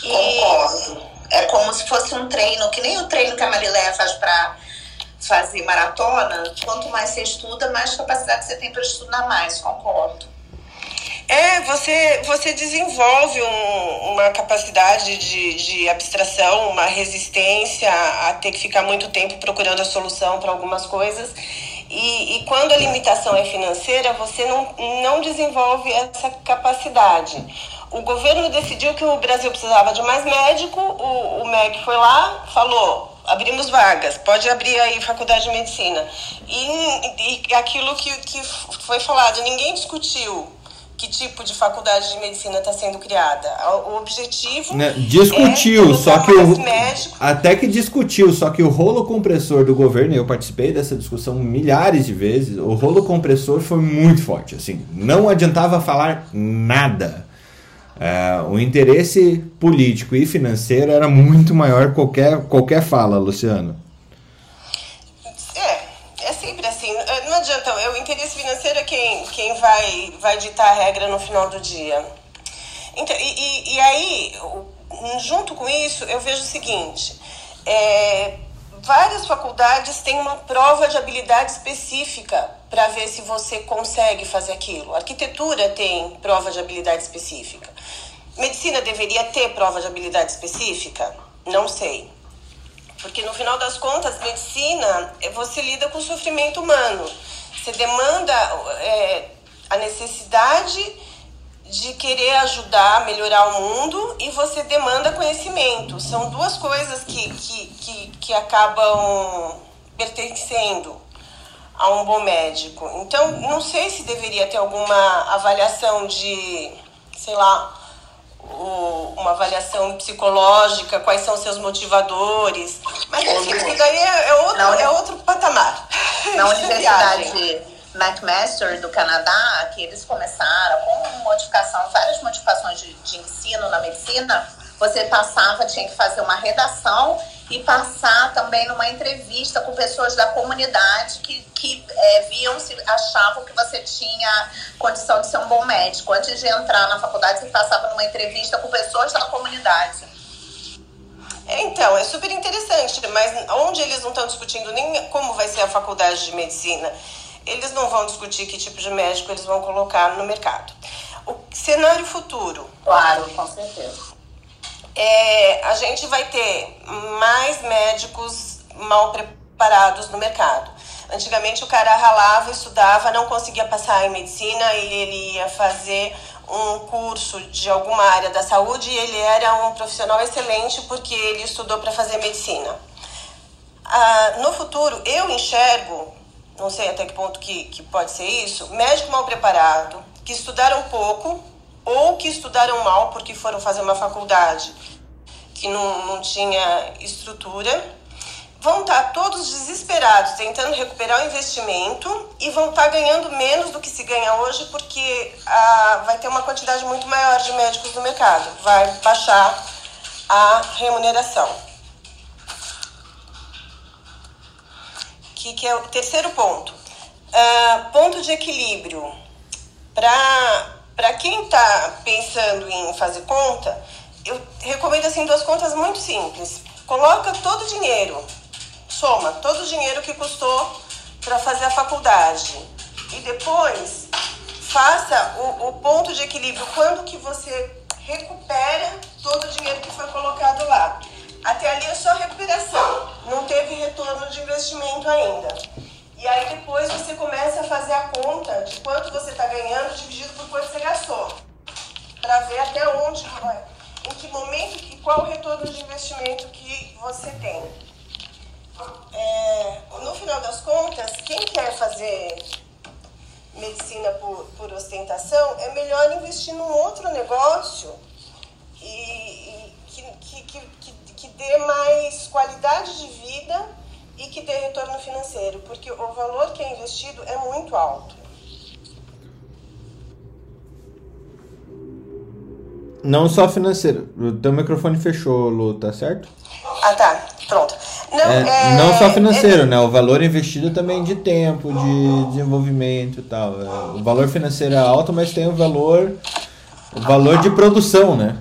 E... É como se fosse um treino, que nem o treino que a Mariléia faz para fazer maratona, quanto mais você estuda, mais capacidade você tem para estudar mais, concordo. É, você, você desenvolve um, uma capacidade de, de abstração, uma resistência a ter que ficar muito tempo procurando a solução para algumas coisas. E, e quando a limitação é financeira, você não, não desenvolve essa capacidade. O governo decidiu que o Brasil precisava de mais médico, o, o MEC foi lá, falou: abrimos vagas, pode abrir aí faculdade de medicina. E, e aquilo que, que foi falado, ninguém discutiu que tipo de faculdade de medicina está sendo criada. O objetivo né? discutiu, é só que o médico. até que discutiu, só que o rolo compressor do governo, eu participei dessa discussão milhares de vezes, o rolo compressor foi muito forte, assim, não adiantava falar nada. É, o interesse político e financeiro era muito maior que qualquer, qualquer fala, Luciano. É, é sempre assim. Não adianta, o interesse financeiro é quem, quem vai, vai ditar a regra no final do dia. Então, e, e, e aí, junto com isso, eu vejo o seguinte: é, várias faculdades têm uma prova de habilidade específica para ver se você consegue fazer aquilo. arquitetura tem prova de habilidade específica. Medicina deveria ter prova de habilidade específica? Não sei. Porque no final das contas, medicina, é, você lida com o sofrimento humano. Você demanda é, a necessidade de querer ajudar, melhorar o mundo e você demanda conhecimento. São duas coisas que, que, que, que acabam pertencendo a um bom médico. Então, não sei se deveria ter alguma avaliação de, sei lá, uma avaliação psicológica, quais são seus motivadores. Mas enfim, isso daí é, é outro, é outro patamar. *laughs* Na Universidade McMaster do Canadá, que eles começaram com modificação, várias modificações de, de ensino na medicina, você passava, tinha que fazer uma redação e passar também numa entrevista com pessoas da comunidade que, que é, viam se achavam que você tinha condição de ser um bom médico. Antes de entrar na faculdade, você passava numa entrevista com pessoas da comunidade. Então, é super interessante, mas onde eles não estão discutindo nem como vai ser a faculdade de medicina, eles não vão discutir que tipo de médico eles vão colocar no mercado. O cenário futuro. Claro, com certeza. É, a gente vai ter mais médicos mal preparados no mercado. Antigamente o cara ralava, estudava, não conseguia passar em medicina e ele ia fazer um curso de alguma área da saúde e ele era um profissional excelente porque ele estudou para fazer medicina. Ah, no futuro, eu enxergo não sei até que ponto que, que pode ser isso, médico mal preparado, que estudaram pouco ou que estudaram mal porque foram fazer uma faculdade que não, não tinha estrutura, vão estar todos desesperados tentando recuperar o investimento e vão estar ganhando menos do que se ganha hoje porque ah, vai ter uma quantidade muito maior de médicos no mercado, vai baixar a remuneração. que, que é o terceiro ponto. Uh, ponto de equilíbrio. Para quem está pensando em fazer conta, eu recomendo assim duas contas muito simples. Coloca todo o dinheiro, soma todo o dinheiro que custou para fazer a faculdade e depois faça o, o ponto de equilíbrio quando que você recupera todo o dinheiro que foi colocado lá. Até ali é só recuperação, não teve retorno de investimento ainda. E aí depois você começa a fazer a conta de quanto você está ganhando dividido por quanto você gastou. Para ver até onde, em que momento e qual o retorno de investimento que você tem. É, no final das contas, quem quer fazer medicina por, por ostentação é melhor investir num outro negócio e, e que, que, que, que dê mais qualidade de vida e que dê retorno financeiro, porque o valor que é investido é muito alto. Não só financeiro. O teu microfone fechou, Lu, tá certo? Ah, tá. Pronto. Não, é, é, não só financeiro, é, né? O valor investido também de tempo, de desenvolvimento e tal. É, o valor financeiro é alto, mas tem o valor, o valor de produção, né?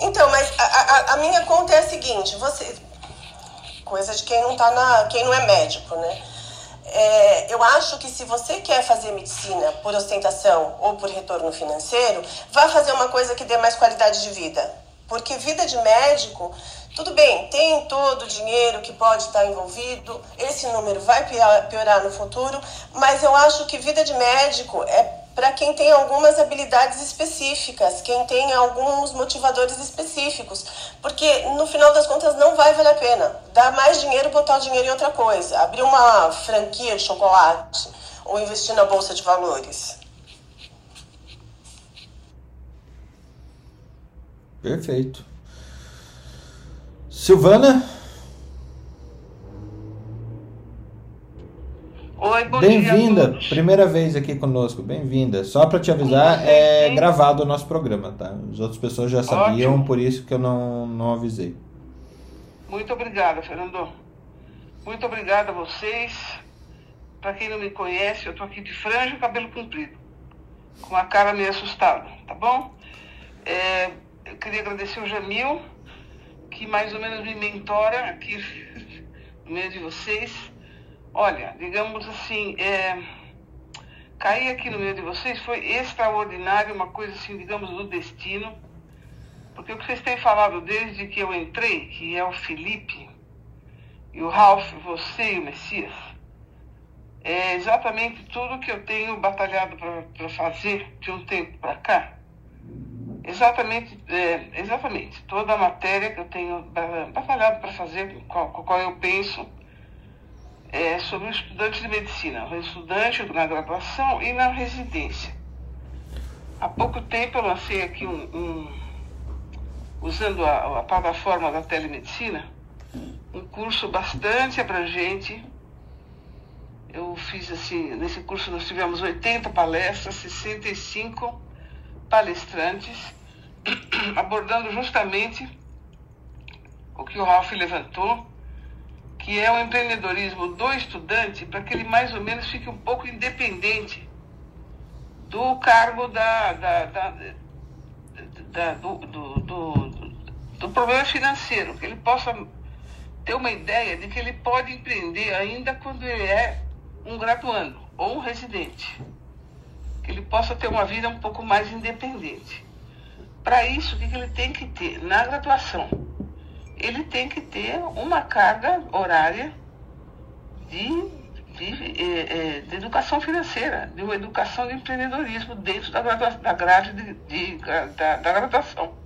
Então, mas a, a, a, minha conta é a seguinte, você. Coisa de quem não tá na. quem não é médico, né? É, eu acho que se você quer fazer medicina por ostentação ou por retorno financeiro, vá fazer uma coisa que dê mais qualidade de vida. Porque vida de médico, tudo bem, tem todo o dinheiro que pode estar envolvido, esse número vai piorar no futuro, mas eu acho que vida de médico é para quem tem algumas habilidades específicas, quem tem alguns motivadores específicos, porque no final das contas não vai valer a pena dar mais dinheiro, botar o dinheiro em outra coisa, abrir uma franquia de chocolate ou investir na bolsa de valores. Perfeito. Silvana? Oi, bom Bem-vinda, primeira vez aqui conosco, bem-vinda. Só para te avisar, é gravado o nosso programa, tá? As outras pessoas já sabiam, Ótimo. por isso que eu não, não avisei. Muito obrigada, Fernando. Muito obrigada a vocês. Para quem não me conhece, eu tô aqui de franja e cabelo comprido, com a cara meio assustada, tá bom? É, eu queria agradecer o Jamil, que mais ou menos me mentora aqui *laughs* no meio de vocês. Olha, digamos assim, é, cair aqui no meio de vocês foi extraordinário, uma coisa assim, digamos, do destino. Porque o que vocês têm falado desde que eu entrei, que é o Felipe, e o Ralph, você e o Messias, é exatamente tudo que eu tenho batalhado para fazer de um tempo para cá. Exatamente, é, exatamente. Toda a matéria que eu tenho batalhado para fazer, com, com a qual eu penso, é sobre o estudante de medicina, o estudante na graduação e na residência. Há pouco tempo eu lancei aqui um, um usando a, a plataforma da telemedicina, um curso bastante abrangente. Eu fiz assim, nesse curso nós tivemos 80 palestras, 65 palestrantes, *clears throat* abordando justamente o que o Ralph levantou, que é o empreendedorismo do estudante, para que ele mais ou menos fique um pouco independente do cargo da, da, da, da do, do, do, do problema financeiro, que ele possa ter uma ideia de que ele pode empreender ainda quando ele é um graduando ou um residente. Que ele possa ter uma vida um pouco mais independente. Para isso, o que ele tem que ter? Na graduação, ele tem que ter uma carga horária de, de, eh, eh, de educação financeira, de uma educação de empreendedorismo dentro da, da grade de, de, da, da graduação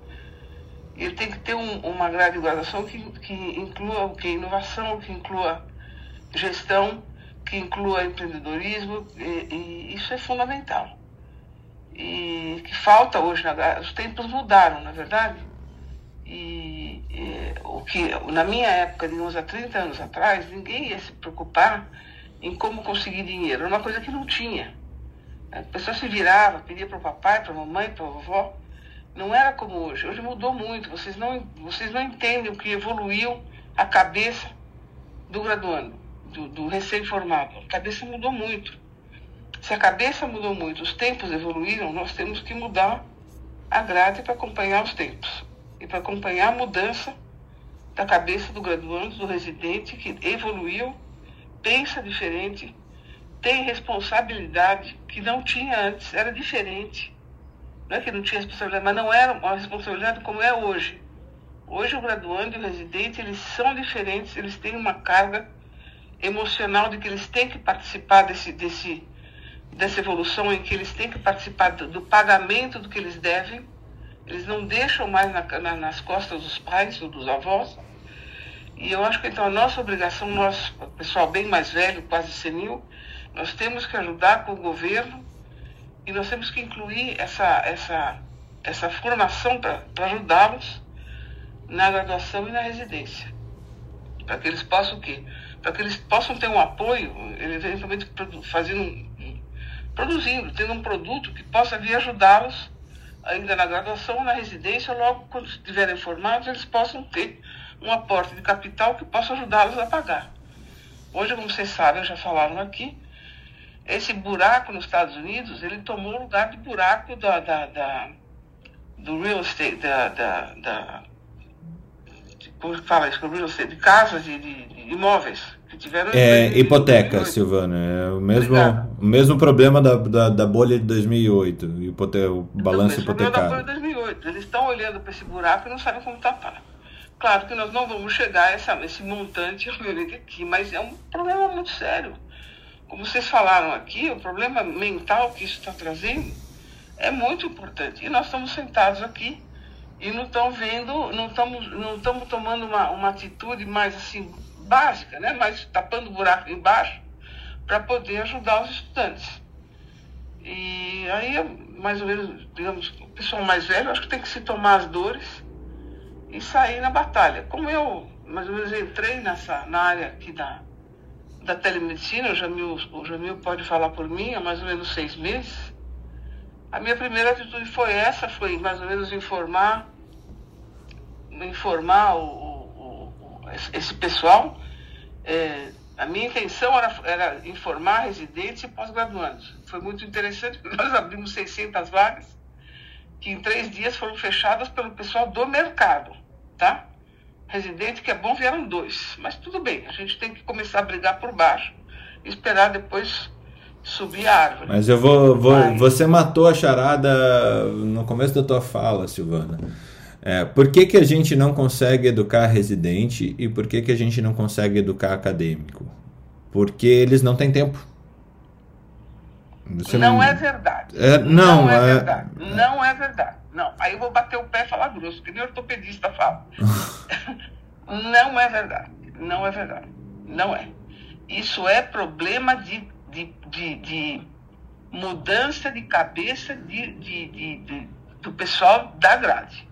ele tem que ter um, uma graduação que, que inclua o que? Inovação, que inclua gestão, que inclua empreendedorismo, e, e isso é fundamental. E que falta hoje, na, os tempos mudaram, na é verdade. E, e, o que na minha época, de uns há 30 anos atrás, ninguém ia se preocupar em como conseguir dinheiro. Era uma coisa que não tinha. A pessoa se virava, pedia para o papai, para a mamãe, para a vovó não era como hoje. Hoje mudou muito. Vocês não, vocês não entendem o que evoluiu a cabeça do graduando, do, do recém-formado. A cabeça mudou muito. Se a cabeça mudou muito, os tempos evoluíram, nós temos que mudar a grade para acompanhar os tempos e para acompanhar a mudança da cabeça do graduando, do residente que evoluiu, pensa diferente, tem responsabilidade que não tinha antes, era diferente. Não é que não tinha responsabilidade, mas não era uma responsabilidade como é hoje. Hoje o graduando e o residente, eles são diferentes, eles têm uma carga emocional de que eles têm que participar desse, desse, dessa evolução, em que eles têm que participar do, do pagamento do que eles devem. Eles não deixam mais na, na, nas costas dos pais ou dos avós. E eu acho que então a nossa obrigação, nós, pessoal bem mais velho, quase senil, nós temos que ajudar com o governo e nós temos que incluir essa, essa, essa formação para ajudá-los na graduação e na residência. Para que eles possam o quê? Para que eles possam ter um apoio, eventualmente fazendo, produzindo, tendo um produto que possa vir ajudá-los ainda na graduação na residência, logo quando estiverem formados, eles possam ter um aporte de capital que possa ajudá-los a pagar. Hoje, como vocês sabem, já falaram aqui, esse buraco nos Estados Unidos, ele tomou o lugar do buraco da, da, da do real estate, da, da, da como fala isso, real estate, de casas, de, de, de imóveis. É, hipoteca, Silvana, é o mesmo, o mesmo problema da, da, da bolha de 2008, hipote, o balanço então, hipotecário. da bolha de 2008, eles estão olhando para esse buraco e não sabem como tapar. Claro que nós não vamos chegar a essa, esse montante, *laughs* aqui, mas é um problema muito sério como vocês falaram aqui, o problema mental que isso está trazendo é muito importante. E nós estamos sentados aqui e não estamos vendo, não estamos, não tomando uma, uma atitude mais assim básica, né? mais tapando o buraco embaixo para poder ajudar os estudantes. E aí, mais ou menos, digamos, o pessoal mais velho, acho que tem que se tomar as dores e sair na batalha. Como eu, mais ou menos, entrei nessa, na área aqui da, da telemedicina, o Jamil, o Jamil pode falar por mim, há mais ou menos seis meses. A minha primeira atitude foi essa, foi mais ou menos informar, informar o esse pessoal. É, a minha intenção era, era informar residentes e pós-graduandos. Foi muito interessante, *laughs* porque nós abrimos 600 vagas que em três dias foram fechadas pelo pessoal do mercado, tá? Residente que é bom vieram dois, mas tudo bem, a gente tem que começar a brigar por baixo e esperar depois subir a árvore. Mas eu vou, vou mas... você matou a charada no começo da tua fala, Silvana. É, por que, que a gente não consegue educar residente e por que, que a gente não consegue educar acadêmico? Porque eles não têm tempo. Não, não é verdade. É, não, não, é, é, verdade. Não é verdade. Não. Aí eu vou bater o pé e falar grosso, que nem ortopedista fala. *laughs* não é verdade. Não é verdade. Não é. Isso é problema de, de, de, de mudança de cabeça de, de, de, do pessoal da grade.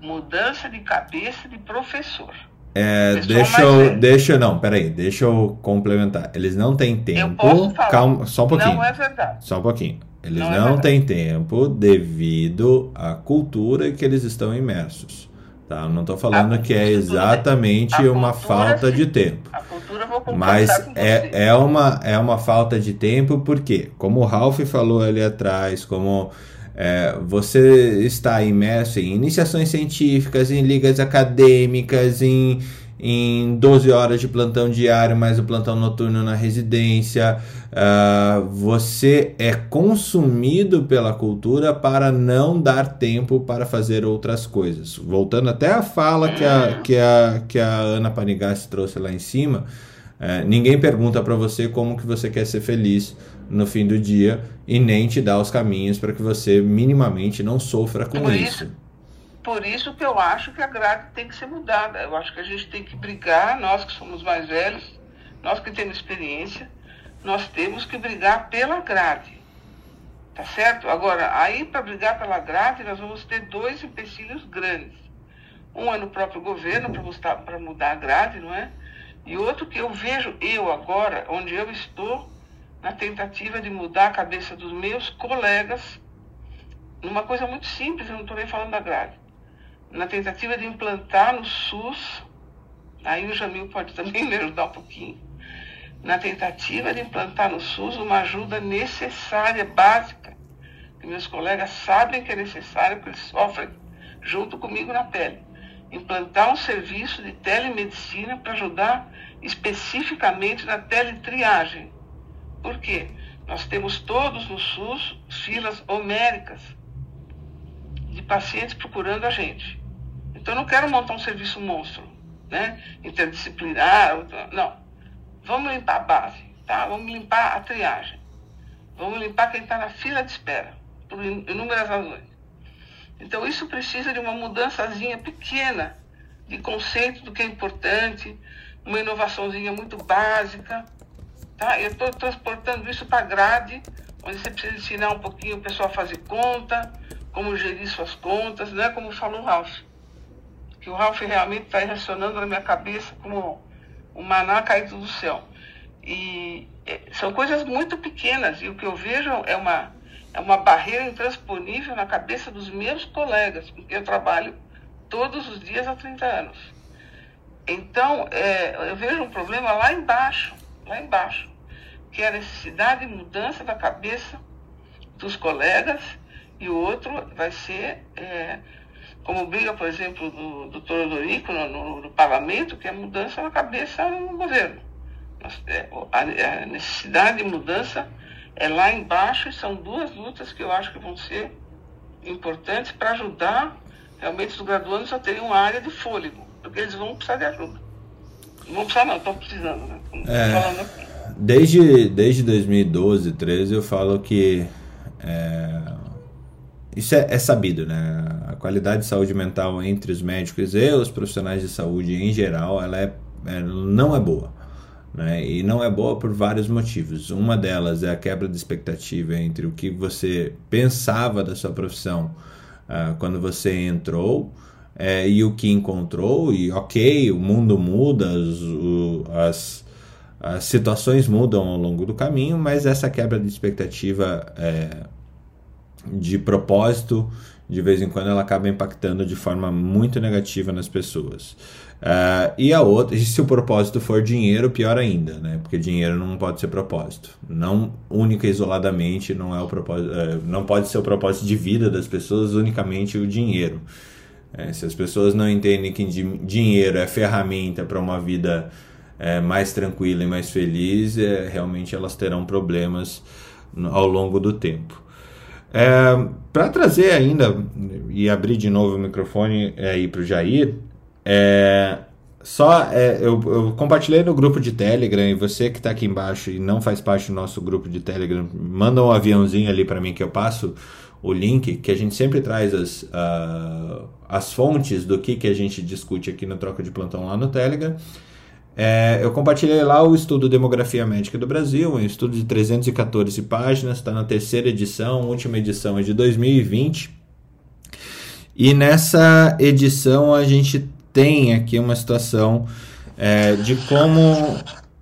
Mudança de cabeça de professor. É, deixa eu, deixa não, peraí, deixa eu complementar. Eles não têm tempo. Calma, só um pouquinho. Não é verdade. Só um pouquinho. Eles não, é não é têm tempo devido à cultura que eles estão imersos. Tá? Eu não estou falando que é exatamente uma falta sim. de tempo. A cultura vou Mas é, é, uma, é uma falta de tempo porque, como o Ralph falou ali atrás, como é, você está imerso em iniciações científicas, em ligas acadêmicas, em, em 12 horas de plantão diário, mais o plantão noturno na residência. Uh, você é consumido pela cultura para não dar tempo para fazer outras coisas. Voltando até a fala que a, que a, que a Ana Panigassi trouxe lá em cima, uh, ninguém pergunta para você como que você quer ser feliz no fim do dia e nem te dá os caminhos para que você minimamente não sofra com por isso. isso. Por isso que eu acho que a grade tem que ser mudada. Eu acho que a gente tem que brigar, nós que somos mais velhos, nós que temos experiência, nós temos que brigar pela grade. Tá certo? Agora, aí para brigar pela grade, nós vamos ter dois empecilhos grandes. Um é no próprio governo para mudar a grade, não é? E outro que eu vejo eu agora, onde eu estou, na tentativa de mudar a cabeça dos meus colegas numa coisa muito simples, eu não estou nem falando da grade, na tentativa de implantar no SUS, aí o Jamil pode também *laughs* me ajudar um pouquinho, na tentativa de implantar no SUS uma ajuda necessária, básica, que meus colegas sabem que é necessária, porque eles sofrem junto comigo na pele. Implantar um serviço de telemedicina para ajudar especificamente na teletriagem por quê? Nós temos todos no SUS filas homéricas de pacientes procurando a gente. Então, eu não quero montar um serviço monstro, né? Interdisciplinar, não. Vamos limpar a base, tá? Vamos limpar a triagem. Vamos limpar quem está na fila de espera, por inúmeras razões. Então, isso precisa de uma mudançazinha pequena de conceito do que é importante, uma inovaçãozinha muito básica, Tá? Eu estou transportando isso para a grade, onde você precisa ensinar um pouquinho o pessoal a fazer conta, como gerir suas contas, não é como falou o Ralph. Que o Ralph realmente está racionando na minha cabeça como um maná caído do céu. E é, são coisas muito pequenas, e o que eu vejo é uma, é uma barreira intransponível na cabeça dos meus colegas, porque eu trabalho todos os dias há 30 anos. Então, é, eu vejo um problema lá embaixo, lá embaixo que é a necessidade de mudança da cabeça dos colegas, e o outro vai ser, é, como briga, por exemplo, do doutor Odorico no, no, no, parlamento, que é a mudança na cabeça no governo. É, a, a necessidade de mudança é lá embaixo e são duas lutas que eu acho que vão ser importantes para ajudar realmente os graduandos a terem uma área de fôlego, porque eles vão precisar de ajuda. Não vão precisar não, estão precisando, né? É. Falando aqui desde, desde 2012, 13, eu falo que é, isso é, é, sabido, né? A qualidade de saúde mental entre os médicos e os profissionais de saúde em geral, ela é, é, não é boa. Né? E não é boa por vários motivos. Uma delas é a quebra de expectativa entre o que você pensava da sua profissão uh, quando você entrou é, e o que encontrou. E ok, o mundo muda, as, o, as as situações mudam ao longo do caminho, mas essa quebra de expectativa é, de propósito de vez em quando ela acaba impactando de forma muito negativa nas pessoas. Uh, e a outra, e se o propósito for dinheiro, pior ainda, né? Porque dinheiro não pode ser propósito. Não única e isoladamente, não é o propósito, uh, não pode ser o propósito de vida das pessoas unicamente o dinheiro. É, se as pessoas não entendem que dinheiro é ferramenta para uma vida é, mais tranquila e mais feliz, é, realmente elas terão problemas ao longo do tempo. É, para trazer ainda e abrir de novo o microfone aí para o Jair, é, só é, eu, eu, compartilhei no grupo de Telegram e você que está aqui embaixo e não faz parte do nosso grupo de Telegram, manda um aviãozinho ali para mim que eu passo o link, que a gente sempre traz as, uh, as fontes do que, que a gente discute aqui no Troca de Plantão lá no Telegram. É, eu compartilhei lá o estudo Demografia Médica do Brasil, um estudo de 314 páginas, está na terceira edição, última edição é de 2020. E nessa edição a gente tem aqui uma situação é, de como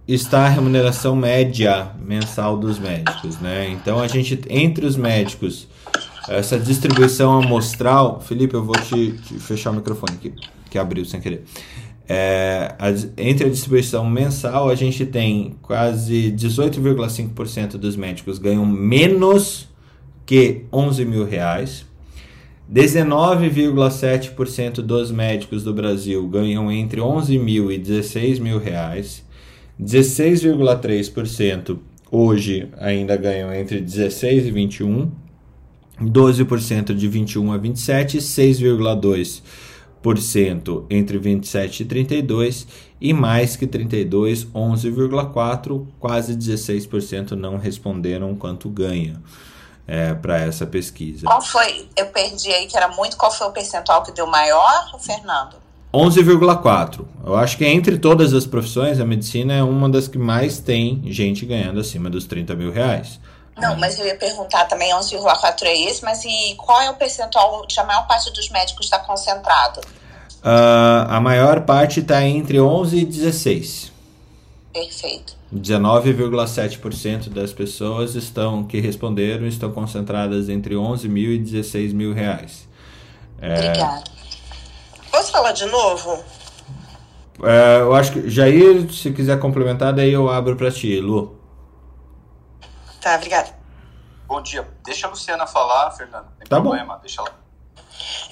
está a remuneração média mensal dos médicos, né? Então a gente entre os médicos essa distribuição amostral, Felipe, eu vou te, te fechar o microfone aqui, que abriu sem querer. É, a, entre a distribuição mensal, a gente tem quase 18,5% dos médicos ganham menos que 11 mil reais. 19,7% dos médicos do Brasil ganham entre 11 mil e 16 mil reais. 16,3% hoje ainda ganham entre 16 e 21. 12% de 21 a 27, 6,2% entre 27 e 32 e mais que 32, 11,4, quase 16% não responderam quanto ganha é, para essa pesquisa. Qual foi? Eu perdi aí que era muito. Qual foi o percentual que deu maior, Fernando? 11,4. Eu acho que entre todas as profissões, a medicina é uma das que mais tem gente ganhando acima dos 30 mil reais. Não, mas eu ia perguntar também 11,4 é esse, mas e qual é o percentual de a maior parte dos médicos está concentrado? Uh, a maior parte está entre 11 e 16. Perfeito. 19,7% das pessoas estão que responderam estão concentradas entre 11 mil e 16 mil reais. É... Obrigada. Posso falar de novo? É, eu acho que Jair, se quiser complementar, daí eu abro para ti, Lu. Tá, obrigada. Bom dia. Deixa a Luciana falar, Fernando. Não tem tá problema, bom. deixa ela.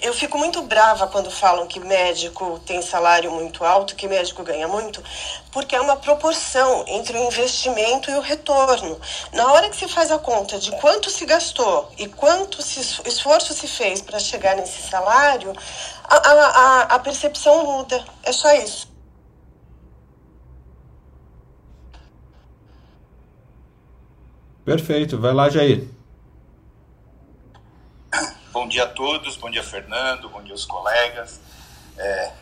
Eu fico muito brava quando falam que médico tem salário muito alto, que médico ganha muito, porque é uma proporção entre o investimento e o retorno. Na hora que se faz a conta de quanto se gastou e quanto se, esforço se fez para chegar nesse salário, a, a, a percepção muda. É só isso. Perfeito, vai lá, Jair. Bom dia a todos, bom dia Fernando, bom dia os colegas. É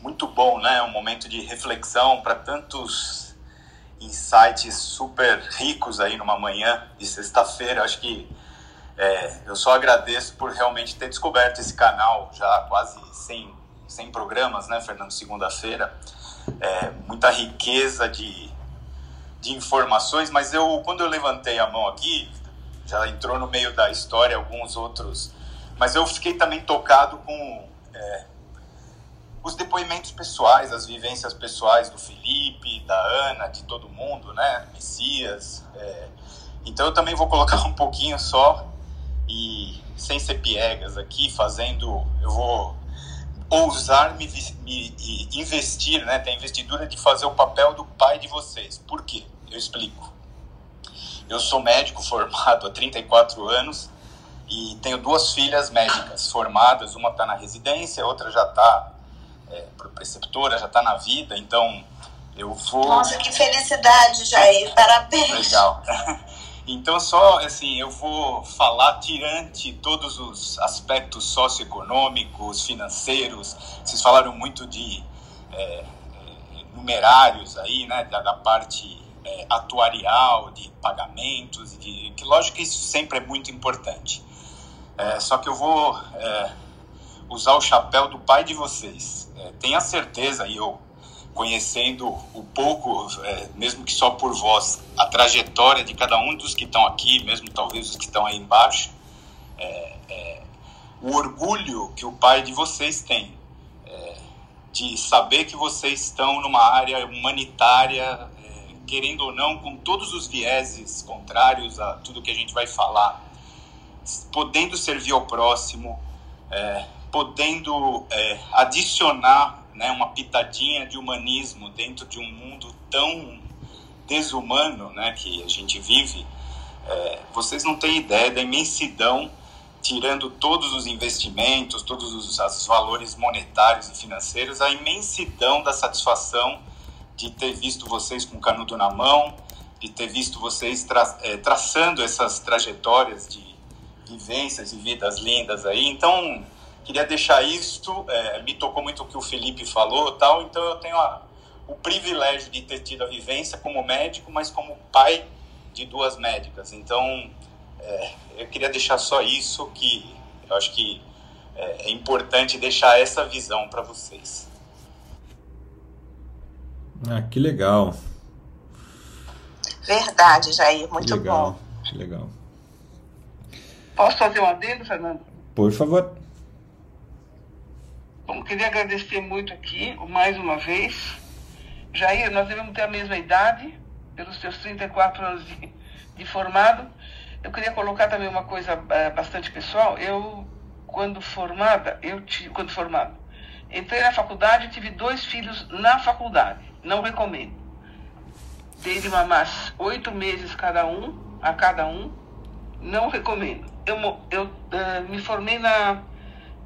muito bom, né? Um momento de reflexão para tantos insights super ricos aí numa manhã de sexta-feira. Acho que é, eu só agradeço por realmente ter descoberto esse canal já quase 100, 100 programas, né, Fernando? Segunda-feira. É, muita riqueza de de informações, mas eu quando eu levantei a mão aqui, já entrou no meio da história alguns outros, mas eu fiquei também tocado com é, os depoimentos pessoais, as vivências pessoais do Felipe, da Ana, de todo mundo, né, Messias. É, então eu também vou colocar um pouquinho só e sem ser piegas aqui, fazendo, eu vou ousar me, me, investir, né, ter a investidura de fazer o papel do pai de vocês. Por quê? Eu explico. Eu sou médico *laughs* formado há 34 anos e tenho duas filhas médicas formadas. Uma está na residência, a outra já está é, preceptora, já está na vida. Então eu vou. Nossa, que felicidade, Jair! Parabéns! Legal. *laughs* Então, só assim, eu vou falar tirante todos os aspectos socioeconômicos, financeiros. Vocês falaram muito de é, é numerários aí, né, da, da parte é, atuarial, de pagamentos, de, que lógico que isso sempre é muito importante. É, só que eu vou é, usar o chapéu do pai de vocês. É, tenha certeza, e eu conhecendo o pouco, é, mesmo que só por voz, a trajetória de cada um dos que estão aqui, mesmo talvez os que estão aí embaixo, é, o orgulho que o pai de vocês tem, é, de saber que vocês estão numa área humanitária, é, querendo ou não, com todos os vieses contrários a tudo que a gente vai falar, podendo servir ao próximo, é, podendo é, adicionar né, uma pitadinha de humanismo dentro de um mundo tão desumano né, que a gente vive, é, vocês não têm ideia da imensidão, tirando todos os investimentos, todos os, os valores monetários e financeiros, a imensidão da satisfação de ter visto vocês com canudo na mão, de ter visto vocês tra é, traçando essas trajetórias de vivências e vidas lindas aí. Então, queria deixar isso. É, me tocou muito o que o Felipe falou, tal. Então, eu tenho a, o privilégio de ter tido a vivência como médico, mas como pai de duas médicas. Então, é, eu queria deixar só isso, que eu acho que é, é importante deixar essa visão para vocês. Ah, que legal. Verdade, Jair, muito legal, bom. Que legal. Posso fazer um adendo, Fernando? Por favor. Bom, queria agradecer muito aqui, mais uma vez. Jair, nós devemos ter a mesma idade, pelos seus 34 anos de, de formado. Eu queria colocar também uma coisa é, bastante pessoal. Eu, quando formada, eu tive, quando formado, entrei na faculdade e tive dois filhos na faculdade. Não recomendo. Dei de mamar oito meses cada um, a cada um. Não recomendo. Eu, eu uh, me formei na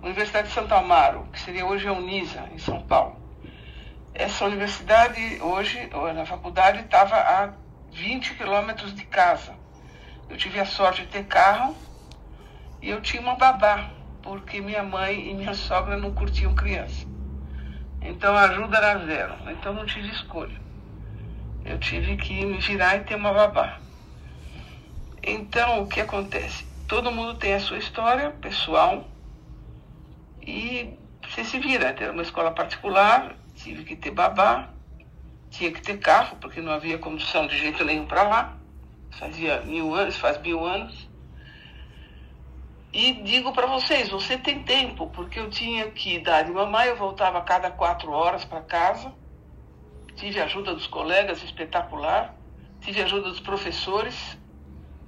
Universidade de Santo Amaro, que seria hoje a Unisa, em São Paulo. Essa universidade, hoje, na faculdade, estava a 20 quilômetros de casa. Eu tive a sorte de ter carro e eu tinha uma babá, porque minha mãe e minha sogra não curtiam criança. Então a ajuda era zero. Então não tive escolha. Eu tive que me virar e ter uma babá. Então o que acontece? Todo mundo tem a sua história pessoal e você se vira. Ter uma escola particular, tive que ter babá, tinha que ter carro, porque não havia condução de jeito nenhum para lá. Fazia mil anos, faz mil anos. E digo para vocês, você tem tempo, porque eu tinha que dar de mamãe, eu voltava a cada quatro horas para casa. Tive ajuda dos colegas, espetacular. Tive ajuda dos professores,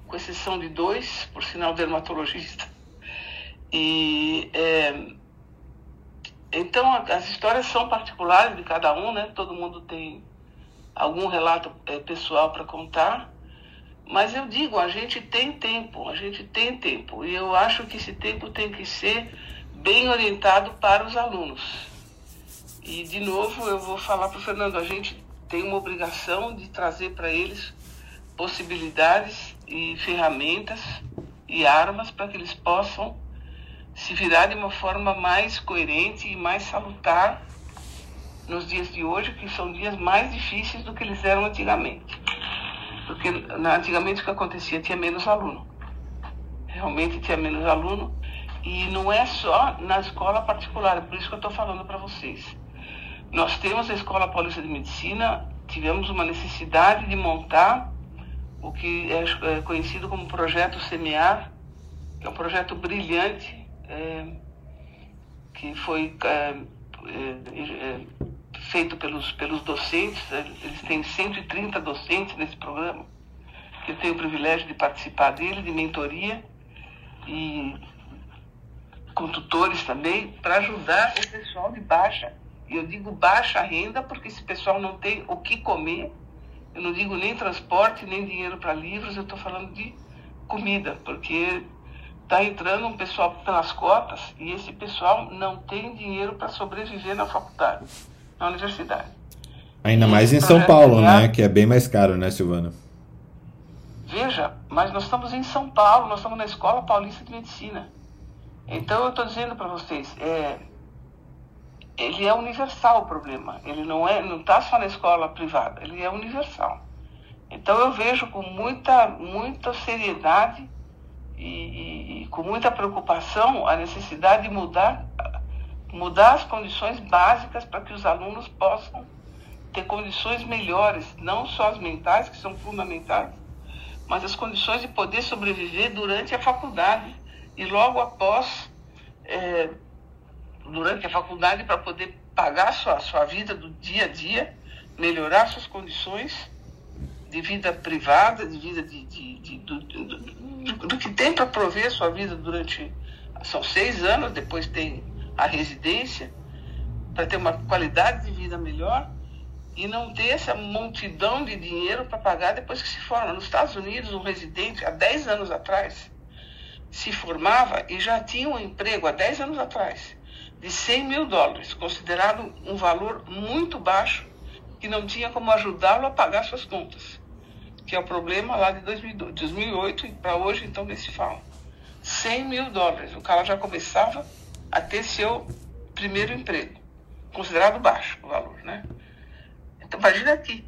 com exceção de dois, por sinal dermatologista. E é, então, as histórias são particulares de cada um, né? Todo mundo tem algum relato é, pessoal para contar. Mas eu digo, a gente tem tempo, a gente tem tempo. E eu acho que esse tempo tem que ser bem orientado para os alunos. E, de novo, eu vou falar para o Fernando, a gente tem uma obrigação de trazer para eles possibilidades e ferramentas e armas para que eles possam se virar de uma forma mais coerente e mais salutar nos dias de hoje, que são dias mais difíceis do que eles eram antigamente. Porque antigamente o que acontecia tinha menos aluno. Realmente tinha menos aluno. E não é só na escola particular, é por isso que eu estou falando para vocês. Nós temos a Escola Paulista de Medicina, tivemos uma necessidade de montar o que é conhecido como Projeto Semear, que é um projeto brilhante é, que foi é, é, feito pelos, pelos docentes, eles têm 130 docentes nesse programa, que eu tenho o privilégio de participar dele, de mentoria e com tutores também, para ajudar o pessoal de baixa. E eu digo baixa renda porque esse pessoal não tem o que comer. Eu não digo nem transporte, nem dinheiro para livros, eu estou falando de comida, porque está entrando um pessoal pelas cotas e esse pessoal não tem dinheiro para sobreviver na faculdade, na universidade. Ainda e mais em São Paulo, né? Que é bem mais caro, né, Silvana? Veja, mas nós estamos em São Paulo, nós estamos na Escola Paulista de Medicina. Então eu estou dizendo para vocês, é, ele é universal o problema. Ele não é, não está só na escola privada, ele é universal. Então eu vejo com muita, muita seriedade e, e, com muita preocupação a necessidade de mudar, mudar as condições básicas para que os alunos possam ter condições melhores, não só as mentais, que são fundamentais, mas as condições de poder sobreviver durante a faculdade e logo após é, durante a faculdade para poder pagar sua, sua vida do dia a dia, melhorar suas condições de vida privada, de vida de, de, de do, do, do, que tem para prover a sua vida durante. São seis anos, depois tem a residência, para ter uma qualidade de vida melhor e não ter essa multidão de dinheiro para pagar depois que se forma. Nos Estados Unidos, um residente, há 10 anos atrás, se formava e já tinha um emprego, há 10 anos atrás, de 100 mil dólares, considerado um valor muito baixo, que não tinha como ajudá-lo a pagar suas contas, que é o problema lá de 2008 e para hoje, então, nesse fala. 100 mil dólares, o cara já começava a ter seu primeiro emprego, considerado baixo o valor, né? Então, imagina aqui.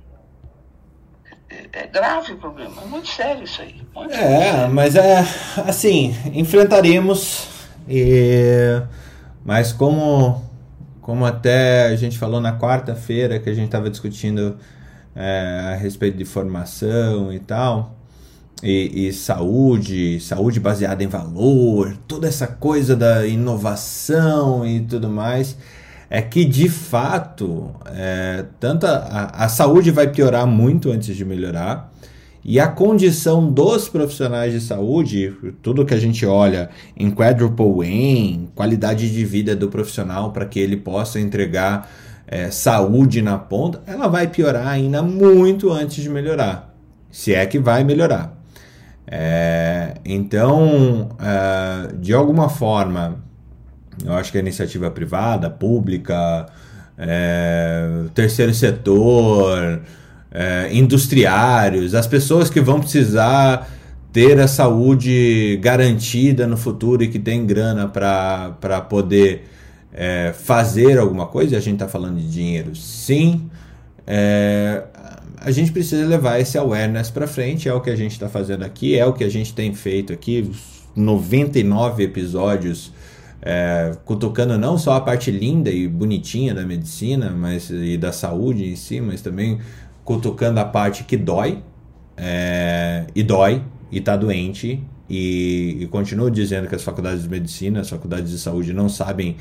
É, é grave o problema, é muito sério isso aí. é, sério. mas é assim, enfrentaremos. E, mas como, como até a gente falou na quarta-feira que a gente estava discutindo é, a respeito de formação e tal, e, e, saúde, saúde baseada em valor, toda essa coisa da inovação e tudo mais é que de fato é, tanto a, a saúde vai piorar muito antes de melhorar e a condição dos profissionais de saúde, tudo que a gente olha em quadruple aim, qualidade de vida do profissional para que ele possa entregar é, saúde na ponta, ela vai piorar ainda muito antes de melhorar, se é que vai melhorar. É, então, é, de alguma forma, eu acho que a iniciativa privada, pública, é, terceiro setor, é, industriários, as pessoas que vão precisar ter a saúde garantida no futuro e que tem grana para poder é, fazer alguma coisa, a gente está falando de dinheiro, sim. É, a gente precisa levar esse awareness para frente, é o que a gente está fazendo aqui, é o que a gente tem feito aqui, 99 episódios é, cutucando não só a parte linda e bonitinha da medicina mas, e da saúde em si, mas também cutucando a parte que dói, é, e dói, e tá doente, e, e continuo dizendo que as faculdades de medicina, as faculdades de saúde não sabem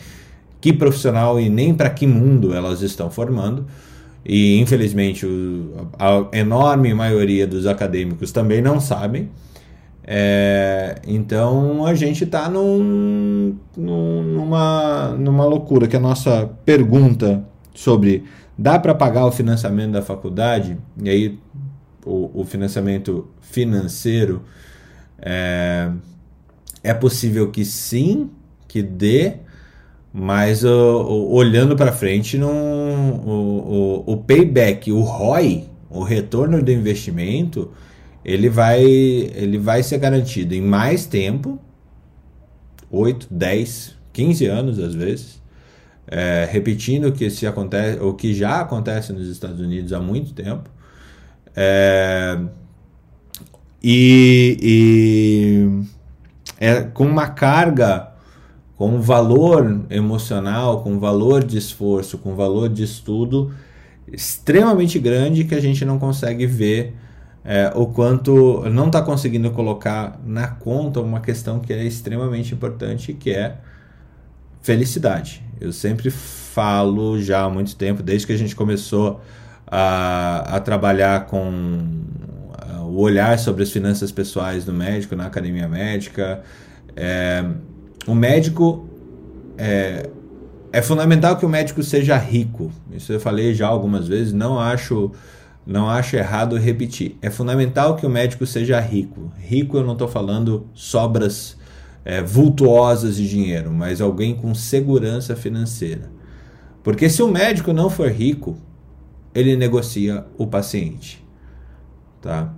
que profissional e nem para que mundo elas estão formando. E infelizmente o, a enorme maioria dos acadêmicos também não sabem. É, então a gente está num, num, numa, numa loucura que a nossa pergunta sobre dá para pagar o financiamento da faculdade e aí o, o financiamento financeiro é, é possível que sim, que dê, mas o, o, olhando para frente, não, o, o, payback, o ROI, o retorno do investimento, ele vai, ele vai ser garantido em mais tempo 8, 10, 15 anos às vezes. É, repetindo o que, se acontece, o que já acontece nos Estados Unidos há muito tempo. É, e, e é, com uma carga, com um valor emocional, com um valor de esforço, com um valor de estudo extremamente grande que a gente não consegue ver é, o quanto não está conseguindo colocar na conta uma questão que é extremamente importante, que é felicidade. Eu sempre falo já há muito tempo, desde que a gente começou a, a trabalhar com o olhar sobre as finanças pessoais do médico na academia médica. É, o médico é, é fundamental que o médico seja rico. Isso eu falei já algumas vezes. Não acho não acho errado repetir. É fundamental que o médico seja rico. Rico eu não estou falando sobras é, vultuosas de dinheiro, mas alguém com segurança financeira. Porque se o médico não for rico, ele negocia o paciente. Tá?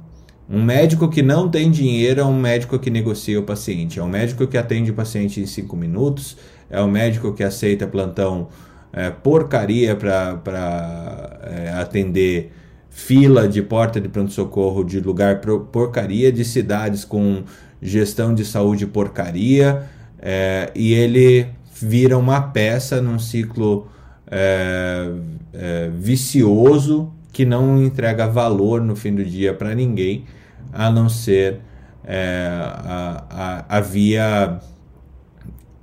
Um médico que não tem dinheiro é um médico que negocia o paciente. É um médico que atende o paciente em cinco minutos. É um médico que aceita plantão é, porcaria para é, atender fila de porta de pronto-socorro de lugar porcaria, de cidades com gestão de saúde porcaria, é, e ele vira uma peça num ciclo é, é, vicioso que não entrega valor no fim do dia para ninguém, a não ser é, a, a, a via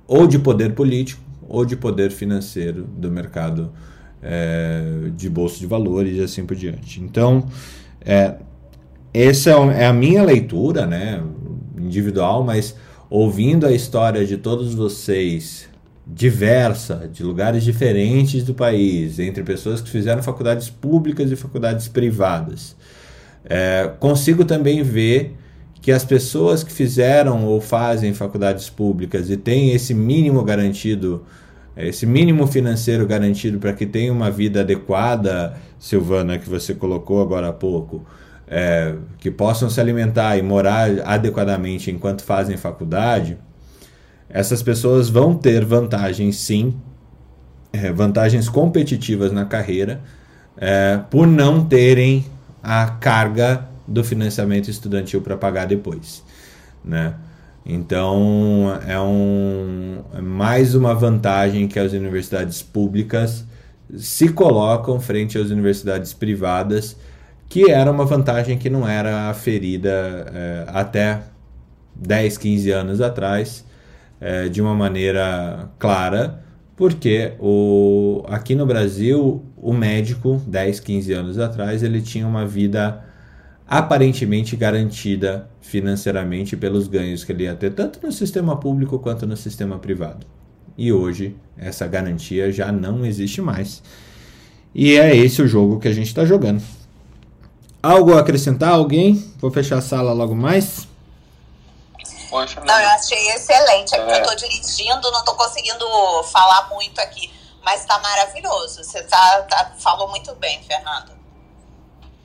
ou de poder político ou de poder financeiro do mercado é, de bolsa de valores e assim por diante. Então, é, essa é, é a minha leitura, né, individual, mas ouvindo a história de todos vocês, diversa, de lugares diferentes do país, entre pessoas que fizeram faculdades públicas e faculdades privadas, é, consigo também ver que as pessoas que fizeram ou fazem faculdades públicas e têm esse mínimo garantido, esse mínimo financeiro garantido para que tenham uma vida adequada, Silvana, que você colocou agora há pouco, é, que possam se alimentar e morar adequadamente enquanto fazem faculdade, essas pessoas vão ter vantagens sim, é, vantagens competitivas na carreira, é, por não terem a carga do financiamento estudantil para pagar depois, né? Então é, um, é mais uma vantagem que as universidades públicas se colocam frente às universidades privadas que era uma vantagem que não era aferida é, até 10, 15 anos atrás, é, de uma maneira clara, porque o, aqui no Brasil, o médico, 10, 15 anos atrás, ele tinha uma vida aparentemente garantida financeiramente pelos ganhos que ele ia ter, tanto no sistema público quanto no sistema privado. E hoje, essa garantia já não existe mais. E é esse o jogo que a gente está jogando. Algo a acrescentar? Alguém? Vou fechar a sala logo mais. Não, eu achei excelente. Aqui é. eu tô dirigindo, não tô conseguindo falar muito aqui. Mas tá maravilhoso. Você tá, tá falou muito bem, Fernando.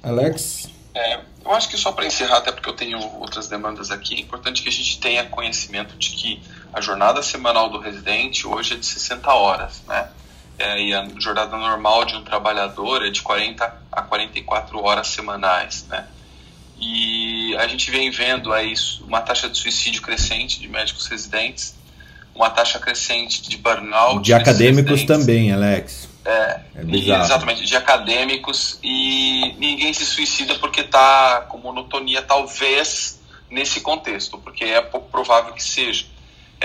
Alex? É, eu acho que só para encerrar, até porque eu tenho outras demandas aqui, é importante que a gente tenha conhecimento de que a jornada semanal do residente hoje é de 60 horas, né? É, e a jornada normal de um trabalhador é de 40 a 44 horas semanais, né? E a gente vem vendo aí uma taxa de suicídio crescente de médicos residentes, uma taxa crescente de burnout. De acadêmicos também, Alex. É, é bizarro. exatamente, de acadêmicos e ninguém se suicida porque está com monotonia, talvez nesse contexto, porque é pouco provável que seja.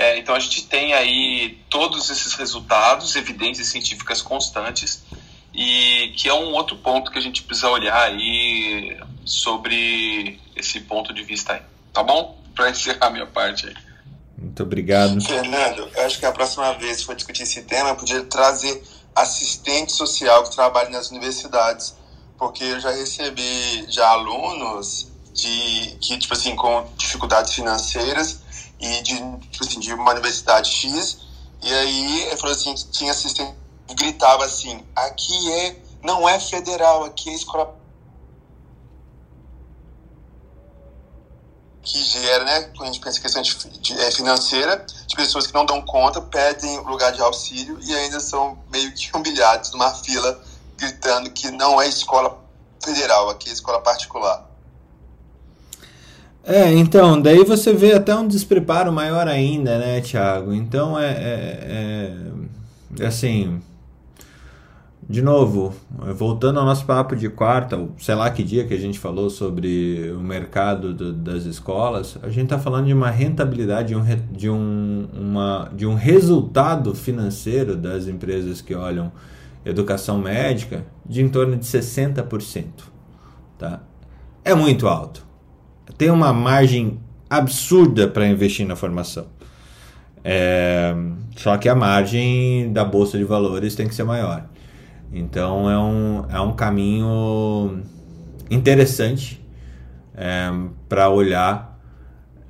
É, então a gente tem aí todos esses resultados, evidências científicas constantes, e que é um outro ponto que a gente precisa olhar aí sobre esse ponto de vista aí. Tá bom? Para encerrar a minha parte aí. Muito obrigado. Fernando, eu acho que a próxima vez que for discutir esse tema, eu podia trazer assistente social que trabalha nas universidades, porque eu já recebi já alunos de que tipo assim com dificuldades financeiras e de, tipo assim, de uma universidade X, e aí ele falou assim, tinha assistente gritava assim, aqui é, não é federal, aqui é escola que gera, né, quando a gente pensa em questão de, de é, financeira, de pessoas que não dão conta, pedem lugar de auxílio e ainda são meio que humilhados numa fila, gritando que não é escola federal, aqui é escola particular. É, então, daí você vê até um despreparo maior ainda, né, Thiago? Então é, é, é, é assim. De novo, voltando ao nosso papo de quarta, sei lá que dia que a gente falou sobre o mercado do, das escolas, a gente está falando de uma rentabilidade, de um, de, um, uma, de um resultado financeiro das empresas que olham educação médica de em torno de 60%. Tá? É muito alto tem uma margem absurda para investir na formação. É, só que a margem da bolsa de valores tem que ser maior. Então é um, é um caminho interessante é, para olhar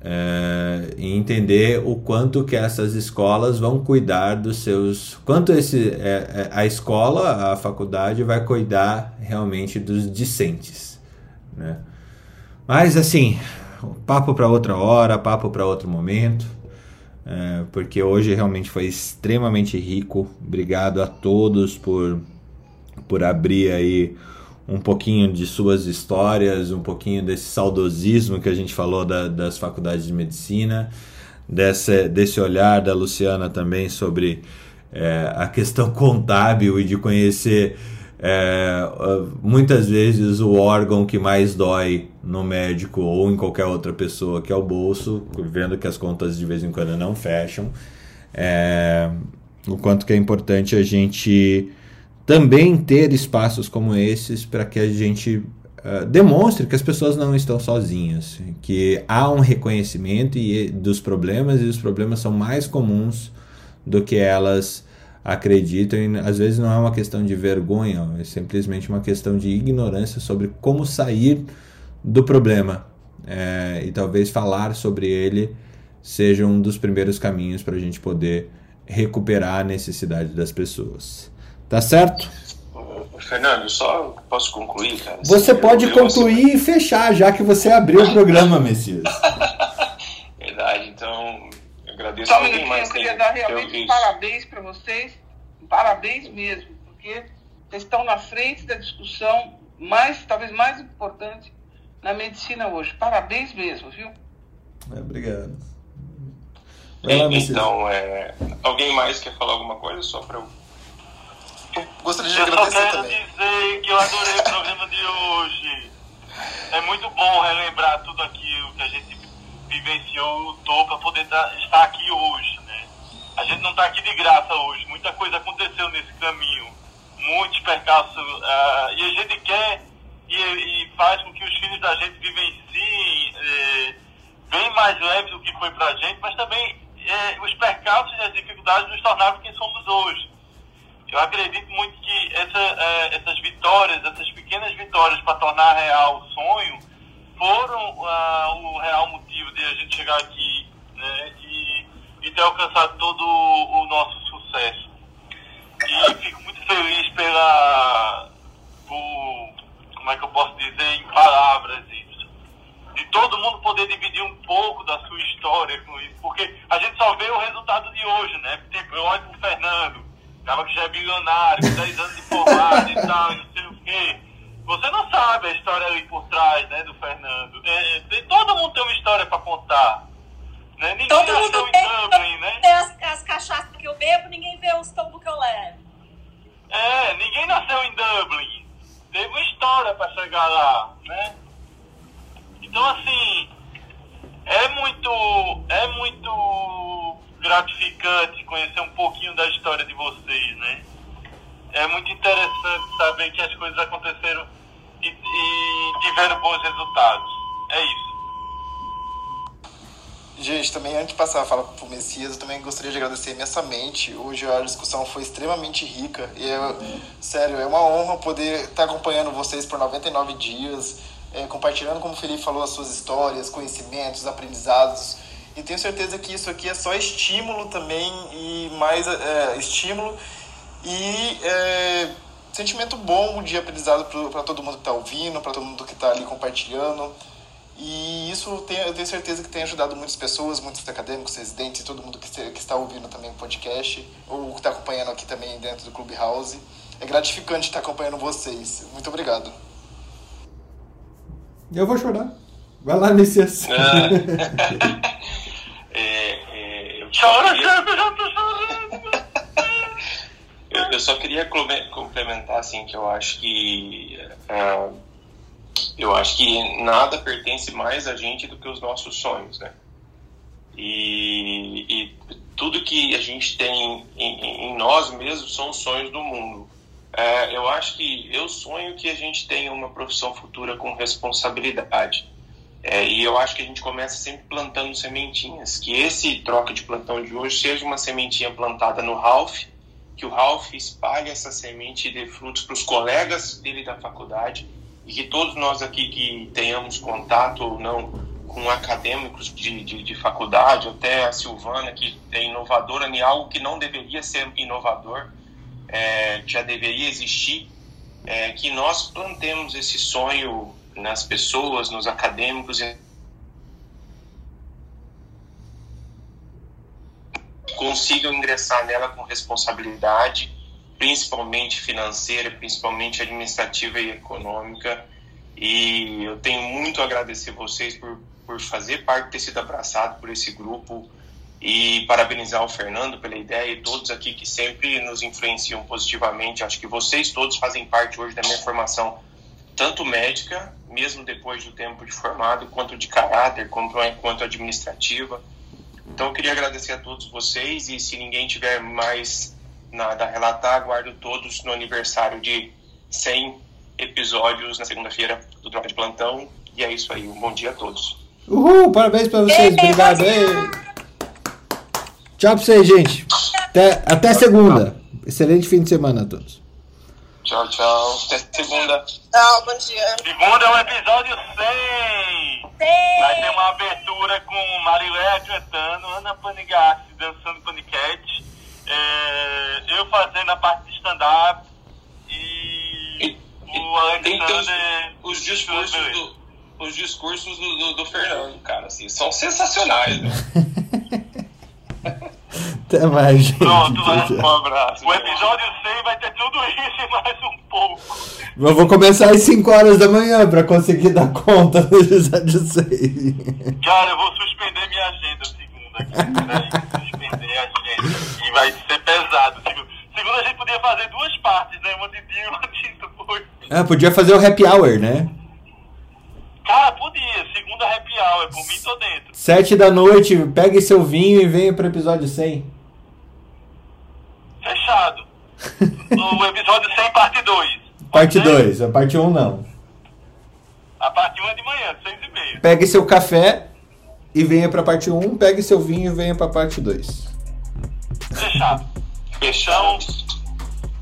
é, e entender o quanto que essas escolas vão cuidar dos seus. Quanto esse, é, é a escola, a faculdade, vai cuidar realmente dos discentes. Né? Mas assim, papo para outra hora, papo para outro momento, é, porque hoje realmente foi extremamente rico. Obrigado a todos por, por abrir aí um pouquinho de suas histórias, um pouquinho desse saudosismo que a gente falou da, das faculdades de medicina, desse, desse olhar da Luciana também sobre é, a questão contábil e de conhecer é, muitas vezes o órgão que mais dói no médico ou em qualquer outra pessoa que é o bolso, vendo que as contas de vez em quando não fecham. é, o quanto que é importante a gente também ter espaços como esses para que a gente uh, demonstre que as pessoas não estão sozinhas, que há um reconhecimento e, dos problemas e os problemas são mais comuns do que elas acreditam. E, às vezes não é uma questão de vergonha, é simplesmente uma questão de ignorância sobre como sair do problema. É, e talvez falar sobre ele seja um dos primeiros caminhos para a gente poder recuperar a necessidade das pessoas. Tá certo? Fernando, só posso concluir, cara? Você pode concluir e fechar, já que você abriu o programa, Messias. *laughs* Agradeço Só um minutinho, eu queria dar realmente um parabéns para vocês, parabéns mesmo, porque vocês estão na frente da discussão mais, talvez mais importante na medicina hoje. Parabéns mesmo, viu? É, obrigado. então, é, alguém mais quer falar alguma coisa só para eu gostaria de eu agradecer também. Eu só quero dizer que eu adorei o programa de hoje. É muito bom relembrar tudo aquilo que a gente vivenciou, lutou para poder estar aqui hoje, né? A gente não está aqui de graça hoje. Muita coisa aconteceu nesse caminho. Muitos percalços. Uh, e a gente quer e, e, faz com que os filhos da gente vivenciem é, bem mais leve do que foi para a gente, mas também é, os percalços e as dificuldades nos tornaram quem somos hoje. Eu acredito muito que essa, é, essas vitórias, essas pequenas vitórias para tornar real o sonho, foram uh, o real motivo de a gente chegar aqui né, e, e ter alcançado todo o, nosso sucesso. E fico muito feliz pela. Por, como é que eu posso dizer em palavras isso? De todo mundo poder dividir um pouco da sua história com isso. Porque a gente só vê o resultado de hoje, né? Eu olho pro Fernando Acaba que já é bilionário, com 10 anos de formado e tal, não sei o quê. Você não sabe a história ali por trás, né, do Fernando. É, é todo mundo tem uma história para contar. Né? Ninguém todo mundo em Dublin, né? As, as cachaças que eu bebo, ninguém vê os tombos que eu levo. É, ninguém nasceu em Dublin. Teve uma história para chegar lá, né? Então, assim, é muito, é muito gratificante conhecer um pouquinho da história de vocês, né? É muito interessante saber que as coisas aconteceram e, e tiveram bons resultados. É isso. Gente, também antes de passar a fala para o Messias, eu também gostaria de agradecer imensamente. Hoje a discussão foi extremamente rica. E, eu, sério, é uma honra poder estar acompanhando vocês por 99 dias, é, compartilhando, como o Felipe falou, as suas histórias, conhecimentos, aprendizados. E tenho certeza que isso aqui é só estímulo também e mais é, estímulo e é, sentimento bom de aprendizado para todo mundo que está ouvindo, para todo mundo que está ali compartilhando. E isso tem, eu tenho certeza que tem ajudado muitas pessoas, muitos acadêmicos, residentes, todo mundo que, que está ouvindo também o podcast, ou que está acompanhando aqui também dentro do Clubhouse. É gratificante estar acompanhando vocês. Muito obrigado. Eu vou chorar. Vai lá, Messias. *laughs* É, é, eu *laughs* Chora, eu tô chorando. Eu, eu, só queria complementar assim que eu acho que uh, eu acho que nada pertence mais a gente do que os nossos sonhos, né? E, e tudo que a gente tem em, em, nós mesmos são os sonhos do mundo. É, eu acho que eu sonho que a gente tenha uma profissão futura com responsabilidade. É, e eu acho que a gente começa sempre plantando sementinhas. Que esse troca de plantão de hoje seja uma sementinha plantada no Ralph, que o Ralph espalhe essa semente e dê frutos para os colegas dele da faculdade e que todos nós aqui que tenhamos contato ou não com acadêmicos de, de, de faculdade, até a Silvana, que é inovadora em algo que não deveria ser inovador, é, já deveria existir, é, que nós plantemos esse sonho nas pessoas, nos acadêmicos consigam ingressar nela com responsabilidade, principalmente financeira, principalmente administrativa e econômica. E eu tenho muito a agradecer vocês por, por fazer parte, ter sido abraçado por esse grupo e parabenizar o Fernando pela ideia e todos aqui que sempre nos influenciam positivamente. Acho que vocês todos fazem parte hoje da minha formação, tanto médica mesmo depois do tempo de formado, quanto de caráter, quanto, quanto administrativa. Então eu queria agradecer a todos vocês e se ninguém tiver mais nada a relatar, aguardo todos no aniversário de 100 episódios na segunda-feira do Troca de Plantão. E é isso aí, um bom dia a todos. Uhul, parabéns pra vocês, obrigado. Ei. Tchau pra vocês, gente. Até, até segunda. Excelente fim de semana a todos. Tchau, tchau. Até segunda. Tchau, bom dia. Segunda é o episódio 100. 100. Vai ter uma abertura com Mariléia cantando, Ana Panigassi dançando paniquete, é, eu fazendo a parte de stand-up e, e, o Alexander... Os, os discursos do, os discursos do, do, do, Fernando, cara, assim, são sensacionais, né? *laughs* Até mais, gente. Pronto, um abraço. O episódio 100 vai ter tudo isso e mais um pouco. Eu vou começar às 5 horas da manhã pra conseguir dar conta do episódio 100. Cara, eu vou suspender minha agenda segunda aqui. suspender a agenda. E vai ser pesado. Segunda a gente podia fazer duas partes, né? Uma de dia e uma de depois. Ah, podia fazer o happy hour, né? Cara, podia. Segunda happy hour. Por mim, tô dentro. Sete da noite, pegue seu vinho e venha pro episódio 100. Fechado. No *laughs* episódio 100, parte 2. Parte 2, a parte 1 um, não. A parte 1 um é de manhã, 6 e meia. Pegue seu café e venha pra parte 1, um, pegue seu vinho e venha pra parte 2. Fechado. Fechamos.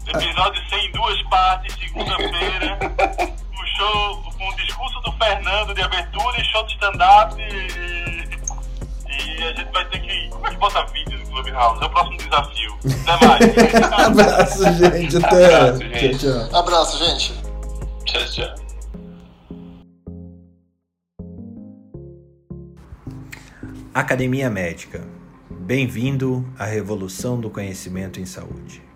Episódio 100 em duas partes, segunda-feira. *laughs* o show, com o discurso do Fernando de abertura e show de stand-up. E, e a gente vai ter que. Como é que bota vídeo no Clubhouse? É o próximo desafio. Até mais. *laughs* Abraço, gente. Até. Abraço, gente. Tchau, tchau. Abraço, gente. Tchau, tchau. Academia Médica. Bem-vindo à revolução do conhecimento em saúde.